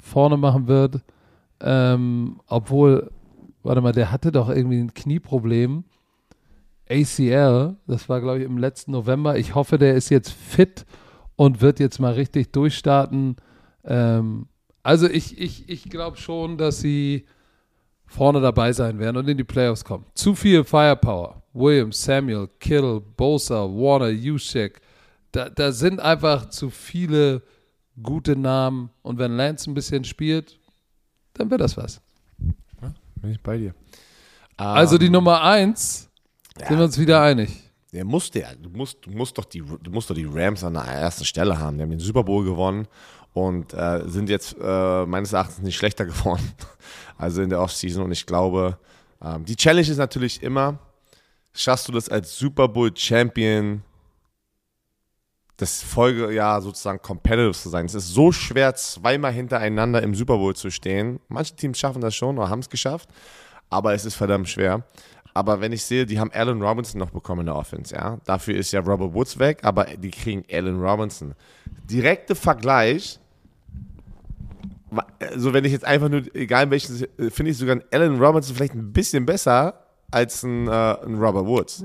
vorne machen wird. Ähm, obwohl, warte mal, der hatte doch irgendwie ein Knieproblem. ACL, das war, glaube ich, im letzten November. Ich hoffe, der ist jetzt fit und wird jetzt mal richtig durchstarten. Ähm, also ich, ich, ich glaube schon, dass sie vorne dabei sein werden und in die Playoffs kommen. Zu viel Firepower. Williams, Samuel, Kittle, Bosa, Warner, Juszczyk. Da, da sind einfach zu viele gute Namen. Und wenn Lance ein bisschen spielt, dann wird das was. Ja, bin ich bei dir. Also die ähm, Nummer eins, ja, sind wir uns wieder einig. Der musste ja, du musst, du musst doch die, du musst doch die Rams an der ersten Stelle haben. Die haben den Super Bowl gewonnen und äh, sind jetzt äh, meines Erachtens nicht schlechter geworden. Also in der Offseason. Und ich glaube, ähm, die Challenge ist natürlich immer, schaffst du das als Super Bowl Champion das Folgejahr sozusagen competitive zu sein. Es ist so schwer, zweimal hintereinander im Super Bowl zu stehen. Manche Teams schaffen das schon oder haben es geschafft, aber es ist verdammt schwer. Aber wenn ich sehe, die haben Allen Robinson noch bekommen in der Offense, ja. Dafür ist ja Robert Woods weg, aber die kriegen Allen Robinson. Direkter Vergleich, also wenn ich jetzt einfach nur, egal welchen, finde ich sogar einen Allen Robinson vielleicht ein bisschen besser als ein, äh, ein Robert Woods.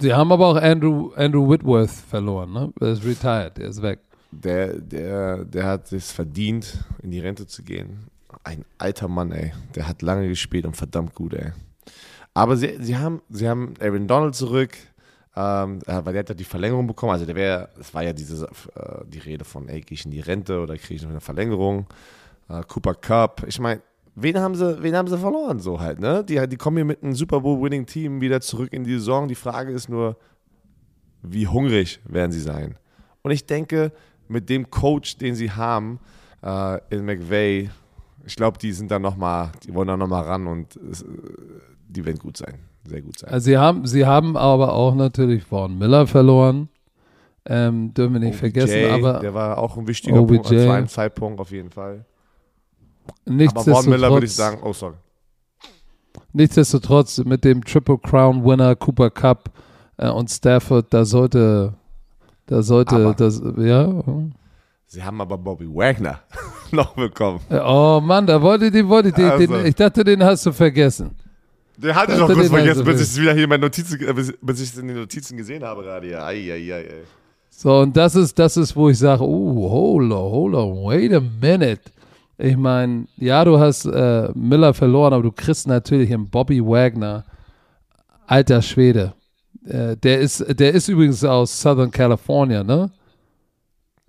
Sie haben aber auch Andrew, Andrew Whitworth verloren, ne? Er ist retired, der ist weg. Der, der, der hat es verdient, in die Rente zu gehen. Ein alter Mann, ey. Der hat lange gespielt und verdammt gut, ey. Aber sie, sie, haben, sie haben Aaron Donald zurück, ähm, weil der hat ja die Verlängerung bekommen. Also der wäre, es war ja diese, äh, die Rede von, ey, gehe ich in die Rente oder kriege ich noch eine Verlängerung? Äh, Cooper Cup. Ich meine, wen haben sie, wen haben sie verloren so halt, ne? Die, die kommen hier mit einem Super Bowl-Winning Team wieder zurück in die Saison. Die Frage ist nur, wie hungrig werden sie sein? Und ich denke, mit dem Coach, den sie haben, äh, in McVay, ich glaube, die sind da nochmal, die wollen da nochmal ran und es, die werden gut sein. Sehr gut sein. Also sie haben, sie haben aber auch natürlich Vaughn Miller verloren. Ähm, dürfen wir nicht OBJ, vergessen, aber. Der war auch ein wichtiger OBJ. Punkt, zu einem Zeitpunkt auf jeden Fall. Nichtsdestotrotz, Aber Von Miller würde ich sagen, oh sorry. Nichtsdestotrotz mit dem Triple Crown Winner Cooper Cup äh, und Stafford, da sollte, da sollte aber das, ja. Sie haben aber Bobby Wagner noch bekommen. Oh Mann, da wollte die, wollte die, also. den, ich dachte, den hast du vergessen. Den hatte ich noch kurz vergessen, bis ich es wieder hier in meinen Notizen, äh, bis, bis ich es in den Notizen gesehen habe gerade. Ja, ei, ei, ei, ei. So, und das ist, das ist, wo ich sage, oh, hold on, hold on, wait a minute. Ich meine, ja, du hast äh, Miller verloren, aber du kriegst natürlich einen Bobby Wagner, alter Schwede. Äh, der, ist, der ist übrigens aus Southern California, ne?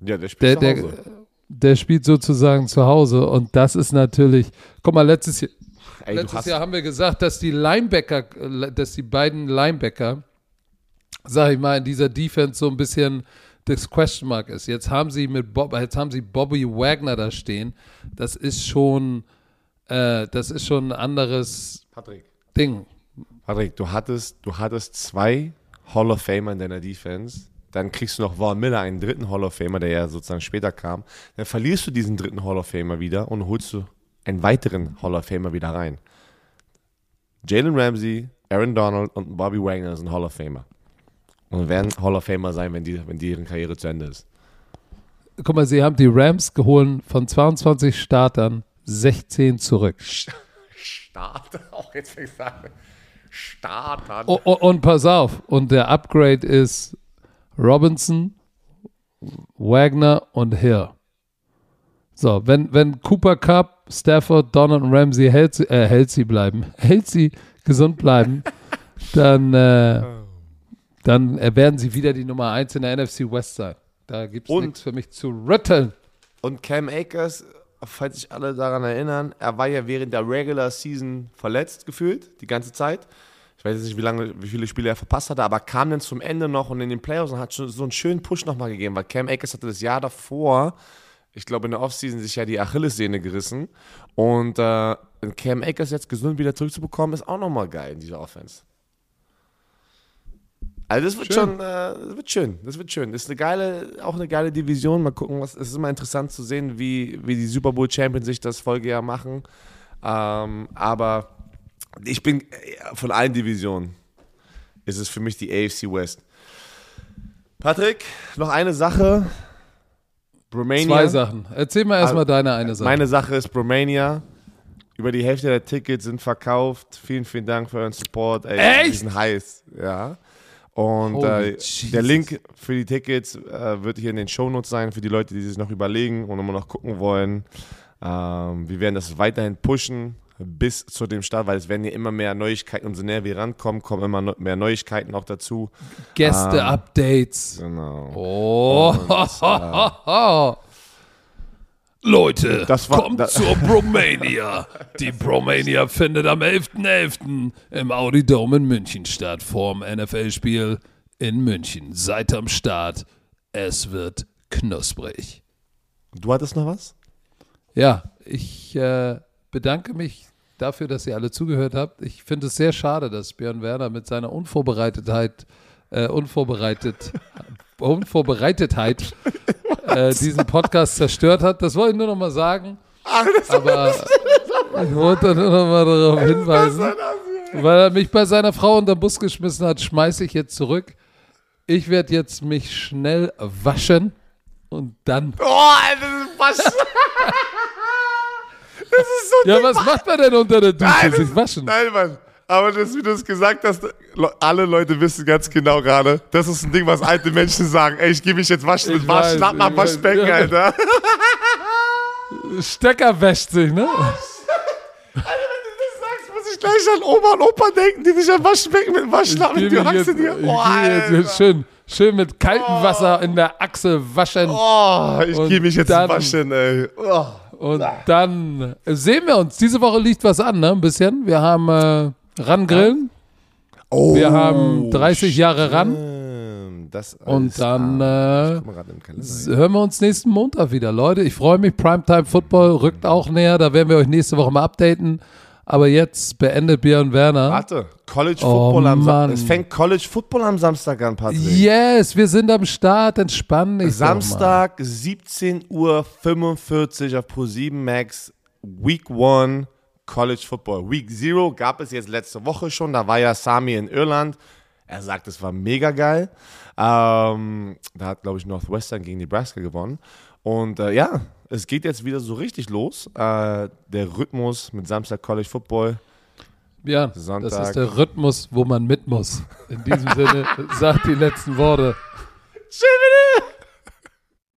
Ja, der spielt der, zu Hause. der, der spielt sozusagen zu Hause und das ist natürlich, guck mal, letztes Jahr, Ey, letztes Jahr haben wir gesagt, dass die Linebacker, dass die beiden Linebacker, sag ich mal, in dieser Defense so ein bisschen das Question Mark ist. Jetzt haben sie mit Bob, jetzt haben sie Bobby Wagner da stehen. Das ist schon, äh, das ist schon ein anderes Patrick. Ding. Patrick, du hattest, du hattest zwei Hall of Famer in deiner Defense. Dann kriegst du noch Vaughn Miller, einen dritten Hall of Famer, der ja sozusagen später kam. Dann verlierst du diesen dritten Hall of Famer wieder und holst du einen weiteren Hall of Famer wieder rein. Jalen Ramsey, Aaron Donald und Bobby Wagner sind Hall of Famer. Und werden Hall of Famer sein, wenn, die, wenn deren Karriere zu Ende ist. Guck mal, sie haben die Rams geholt von 22 Startern 16 zurück. Start, auch jetzt fängst du an. Start an. Oh, oh, und pass auf, und der Upgrade ist Robinson, Wagner und Hill. So, wenn, wenn Cooper Cup, Stafford, Donald und Ramsey healthy, äh, healthy bleiben, healthy, gesund bleiben, dann, äh, dann äh, werden sie wieder die Nummer 1 in der NFC West sein. Da gibt es nichts für mich zu rütteln. Und Cam Akers, falls sich alle daran erinnern, er war ja während der Regular Season verletzt gefühlt, die ganze Zeit. Ich weiß jetzt nicht, wie lange, wie viele Spiele er verpasst hatte, aber kam dann zum Ende noch und in den Playoffs und hat schon so einen schönen Push nochmal gegeben, weil Cam Akers hatte das Jahr davor, ich glaube in der Offseason, sich ja die Achillessehne gerissen. Und äh, Cam Akers jetzt gesund wieder zurückzubekommen, ist auch nochmal geil in dieser Offense. Also das wird Schön. schon, äh, das wird schön, das wird schön. Das ist eine geile, auch eine geile Division. Mal gucken, was. Es ist immer interessant zu sehen, wie, wie die Super Bowl Champions sich das Folgejahr machen. Ähm, aber ich bin äh, von allen Divisionen ist es für mich die AFC West. Patrick, noch eine Sache. Bromania. Zwei Sachen. Erzähl mal erstmal deine eine Sache. Meine Sache ist Bromania. Über die Hälfte der Tickets sind verkauft. Vielen, vielen Dank für euren Support. Ey, Echt? Die sind heiß. Ja. Und äh, der Link für die Tickets äh, wird hier in den Shownotes sein, für die Leute, die sich noch überlegen und immer noch gucken wollen. Ähm, wir werden das weiterhin pushen bis zu dem Start, weil es werden ja immer mehr Neuigkeiten, umso näher wir rankommen, kommen immer no- mehr Neuigkeiten auch dazu. Gäste-Updates. Genau. Oh, Leute, Das war- kommt da- zur Bromania. Die Bromania findet am 11.11. im Audi Dome in München statt, vorm NFL-Spiel in München. Seid am Start, es wird knusprig. Du hattest noch was? Ja, ich äh, bedanke mich dafür, dass ihr alle zugehört habt. Ich finde es sehr schade, dass Björn Werner mit seiner Unvorbereitetheit, äh, unvorbereitet, Unvorbereitetheit äh, diesen Podcast zerstört hat. Das wollte ich nur noch mal sagen. Aber ich wollte nur noch mal darauf hinweisen, weil er mich bei seiner Frau unter den Bus geschmissen hat, schmeiße ich jetzt zurück. Ich werde jetzt mich schnell waschen und dann. Oh, Alter, das ist was. das ist so Ja, was macht man denn unter der Dusche? Nein, das- Sich waschen. Nein, Mann. Aber das, wie du es gesagt hast, Le- alle Leute wissen ganz genau gerade, das ist ein Ding, was alte Menschen sagen. Ey, ich gehe mich jetzt waschen Ich und wasch, schnapp weiß. Waschbecken, Ja. Alter. Stecker wäscht sich, ne? Alter, wenn du das sagst, muss ich gleich an Oma und Opa denken, die sich am Waschbecken mit Waschlappen in jetzt, Achse ich dir. Oh, jetzt, schön, schön mit kaltem Wasser in der Achsel waschen. Oh, ich gehe mich jetzt dann- waschen, ey. Oh. Und dann sehen wir uns. Diese Woche liegt was an, ne? Ein bisschen. Wir haben äh, Rangrillen. Oh, Wir haben 30 Jahre ran. Und dann äh, hören wir uns nächsten Montag wieder, Leute. Ich freue mich. Primetime Football rückt auch näher. Da werden wir euch nächste Woche mal updaten. Aber jetzt beendet Björn Werner. Warte, College Oh, Football am Mann. Samstag. Es fängt College Football am Samstag an, Patrick. Yes, wir sind am Start. Entspannen. dich. Samstag, 17.45 Uhr auf Pro7 Max, Week 1 College Football. Week 0 gab es jetzt letzte Woche schon, da war ja Sami in Irland. Er sagt, es war mega geil. Ähm, da hat, glaube ich, Northwestern gegen Nebraska gewonnen. Und äh, ja, es geht jetzt wieder so richtig los. Äh, der Rhythmus mit Samstag College Football. Ja, das Sonntag. ist der Rhythmus, wo man mit muss. In diesem Sinne, sagt die letzten Worte. Tschüss.